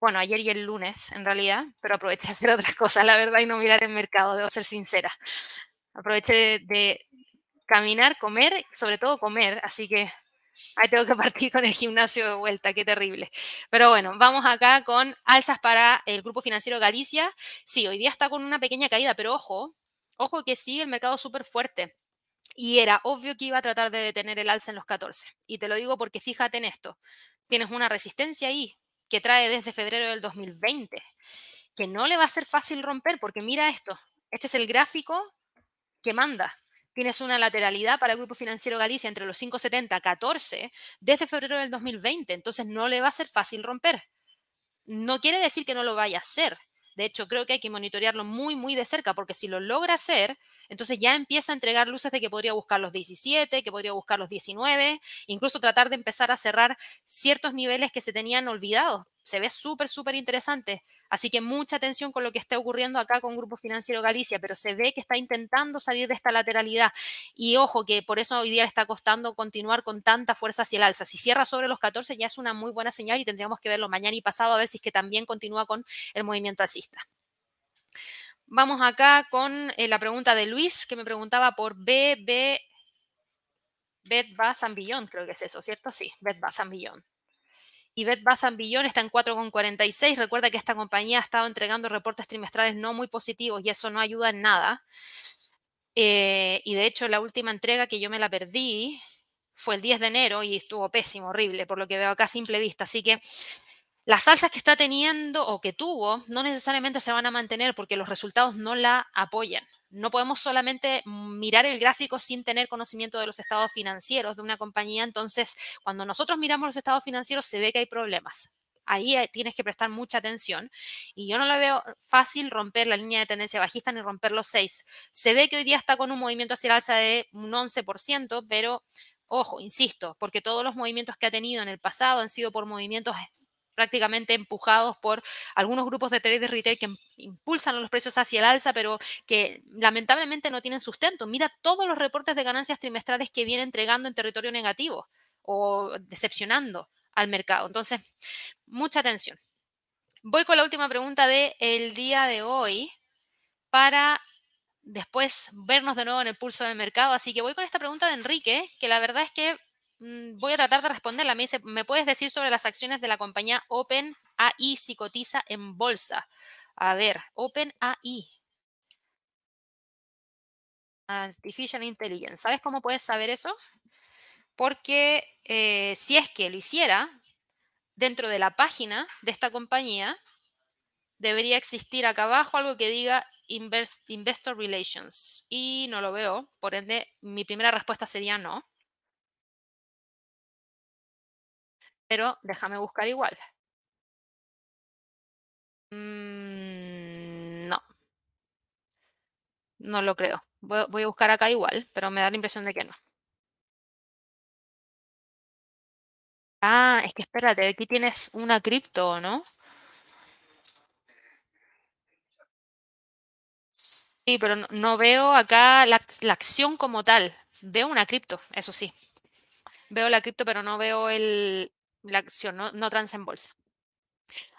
bueno, ayer y el lunes en realidad, pero aproveché de hacer otras cosas, la verdad, y no mirar el mercado, debo ser sincera. Aproveché de, caminar, comer, sobre todo comer, así que ahí tengo que partir con el gimnasio de vuelta, qué terrible. Pero bueno, vamos acá con alzas para el Grupo Financiero Galicia. Sí, hoy día está con una pequeña caída, pero ojo, ojo que sí, el mercado súper fuerte. Y era obvio que iba a tratar de detener el alza en los 14. Y te lo digo porque fíjate en esto. Tienes una resistencia ahí, que trae desde febrero del 2020, que no le va a ser fácil romper, porque mira esto, este es el gráfico que manda. Tienes una lateralidad para el Grupo Financiero Galicia entre los 5,70 y 14 desde febrero del 2020, entonces no le va a ser fácil romper. No quiere decir que no lo vaya a hacer, de hecho, creo que hay que monitorearlo muy, muy de cerca, porque si lo logra hacer, entonces ya empieza a entregar luces de que podría buscar los 17, que podría buscar los 19, incluso tratar de empezar a cerrar ciertos niveles que se tenían olvidados se ve súper, súper interesante. Así que mucha atención con lo que está ocurriendo acá con Grupo Financiero Galicia, pero se ve que está intentando salir de esta lateralidad. Y ojo, que por eso hoy día le está costando continuar con tanta fuerza hacia el alza. Si cierra sobre los 14 ya es una muy buena señal y tendríamos que verlo mañana y pasado a ver si es que también continúa con el movimiento alcista. Vamos acá con eh, la pregunta de Luis, que me preguntaba por BB, Bed Bath Beyond, creo que es eso, ¿cierto? Sí, Bed Bath Beyond y Bed Bath Beyond está en 4,46. Recuerda que esta compañía ha estado entregando reportes trimestrales no muy positivos y eso no ayuda en nada. Eh, y de hecho, la última entrega que yo me la perdí fue el 10 de enero y estuvo pésimo, horrible, por lo que veo acá a simple vista. Así que las alzas que está teniendo o que tuvo no necesariamente se van a mantener porque los resultados no la apoyan. No podemos solamente mirar el gráfico sin tener conocimiento de los estados financieros de una compañía. Entonces, cuando nosotros miramos los estados financieros, se ve que hay problemas. Ahí eh, tienes que prestar mucha atención. Y yo no lo veo fácil romper la línea de tendencia bajista ni romper los 6. Se ve que hoy día está con un movimiento hacia el alza de un 11%, pero ojo, insisto, porque todos los movimientos que ha tenido en el pasado han sido por movimientos prácticamente empujados por algunos grupos de traders retail que impulsan los precios hacia el alza, pero que lamentablemente no tienen sustento. Mira todos los reportes de ganancias trimestrales que viene entregando en territorio negativo o decepcionando al mercado. Entonces, mucha atención. Voy con la última pregunta del día de hoy para después vernos de nuevo en el pulso del mercado. Así que voy con esta pregunta de Enrique, que la verdad es que voy a tratar de responderla. Me dice, ¿me puedes decir sobre las acciones de la compañía Open AI si cotiza en bolsa? A ver, Open AI. Artificial Intelligence. ¿Sabes cómo puedes saber eso? Porque eh, si es que lo hiciera, dentro de la página de esta compañía, debería existir acá abajo algo que diga Investor Relations. Y no lo veo, por ende, mi primera respuesta sería no. Pero déjame buscar igual. Mm, no. No lo creo. Voy, a buscar acá igual, pero me da la impresión de que no. Ah, es que espérate, aquí tienes una cripto, ¿no? Sí, pero no, veo acá la, acción como tal. Veo una cripto, eso sí. Veo la cripto, pero no veo el, la acción, no, no transa en bolsa.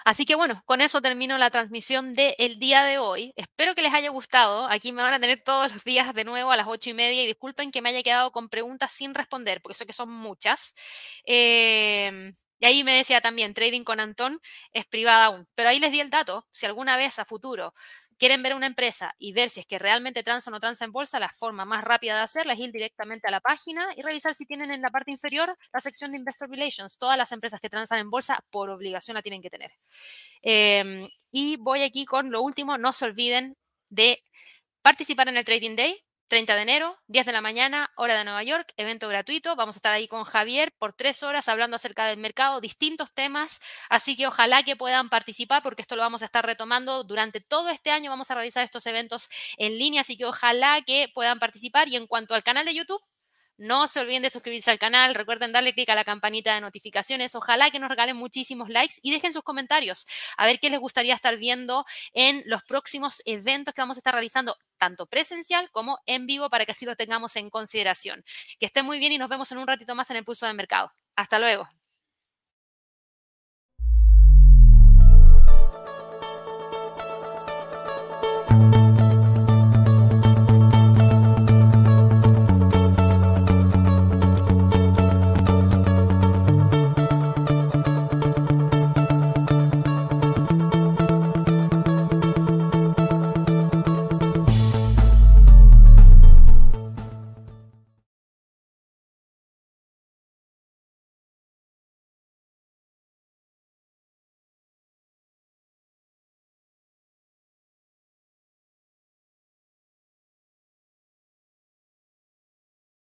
Así que bueno, con eso termino la transmisión del día de hoy. Espero que les haya gustado. Aquí me van a tener todos los días de nuevo a las ocho y media y disculpen que me haya quedado con preguntas sin responder, porque sé que son muchas. Em, y ahí me decía también, trading con Antón es privada aún. Pero ahí les di el dato, si alguna vez a futuro quieren ver una empresa y ver si es que realmente transa o no transa en bolsa, la forma más rápida de hacerla es ir directamente a la página y revisar si tienen en la parte inferior la sección de Investor Relations. Todas las empresas que transan en bolsa por obligación la tienen que tener. Em, y voy aquí con lo último, no se olviden de participar en el Trading Day. 30 de enero, 10 de la mañana, hora de Nueva York, evento gratuito. Vamos a estar ahí con Javier por tres horas hablando acerca del mercado, distintos temas. Así que ojalá que puedan participar porque esto lo vamos a estar retomando durante todo este año. Vamos a realizar estos eventos en línea, así que ojalá que puedan participar. Y en cuanto al canal de YouTube, no se olviden de suscribirse al canal, recuerden darle clic a la campanita de notificaciones. Ojalá que nos regalen muchísimos likes y dejen sus comentarios a ver qué les gustaría estar viendo en los próximos eventos que vamos a estar realizando, tanto presencial como en vivo, para que así lo tengamos en consideración. Que estén muy bien y nos vemos en un ratito más en el pulso del mercado. Hasta luego.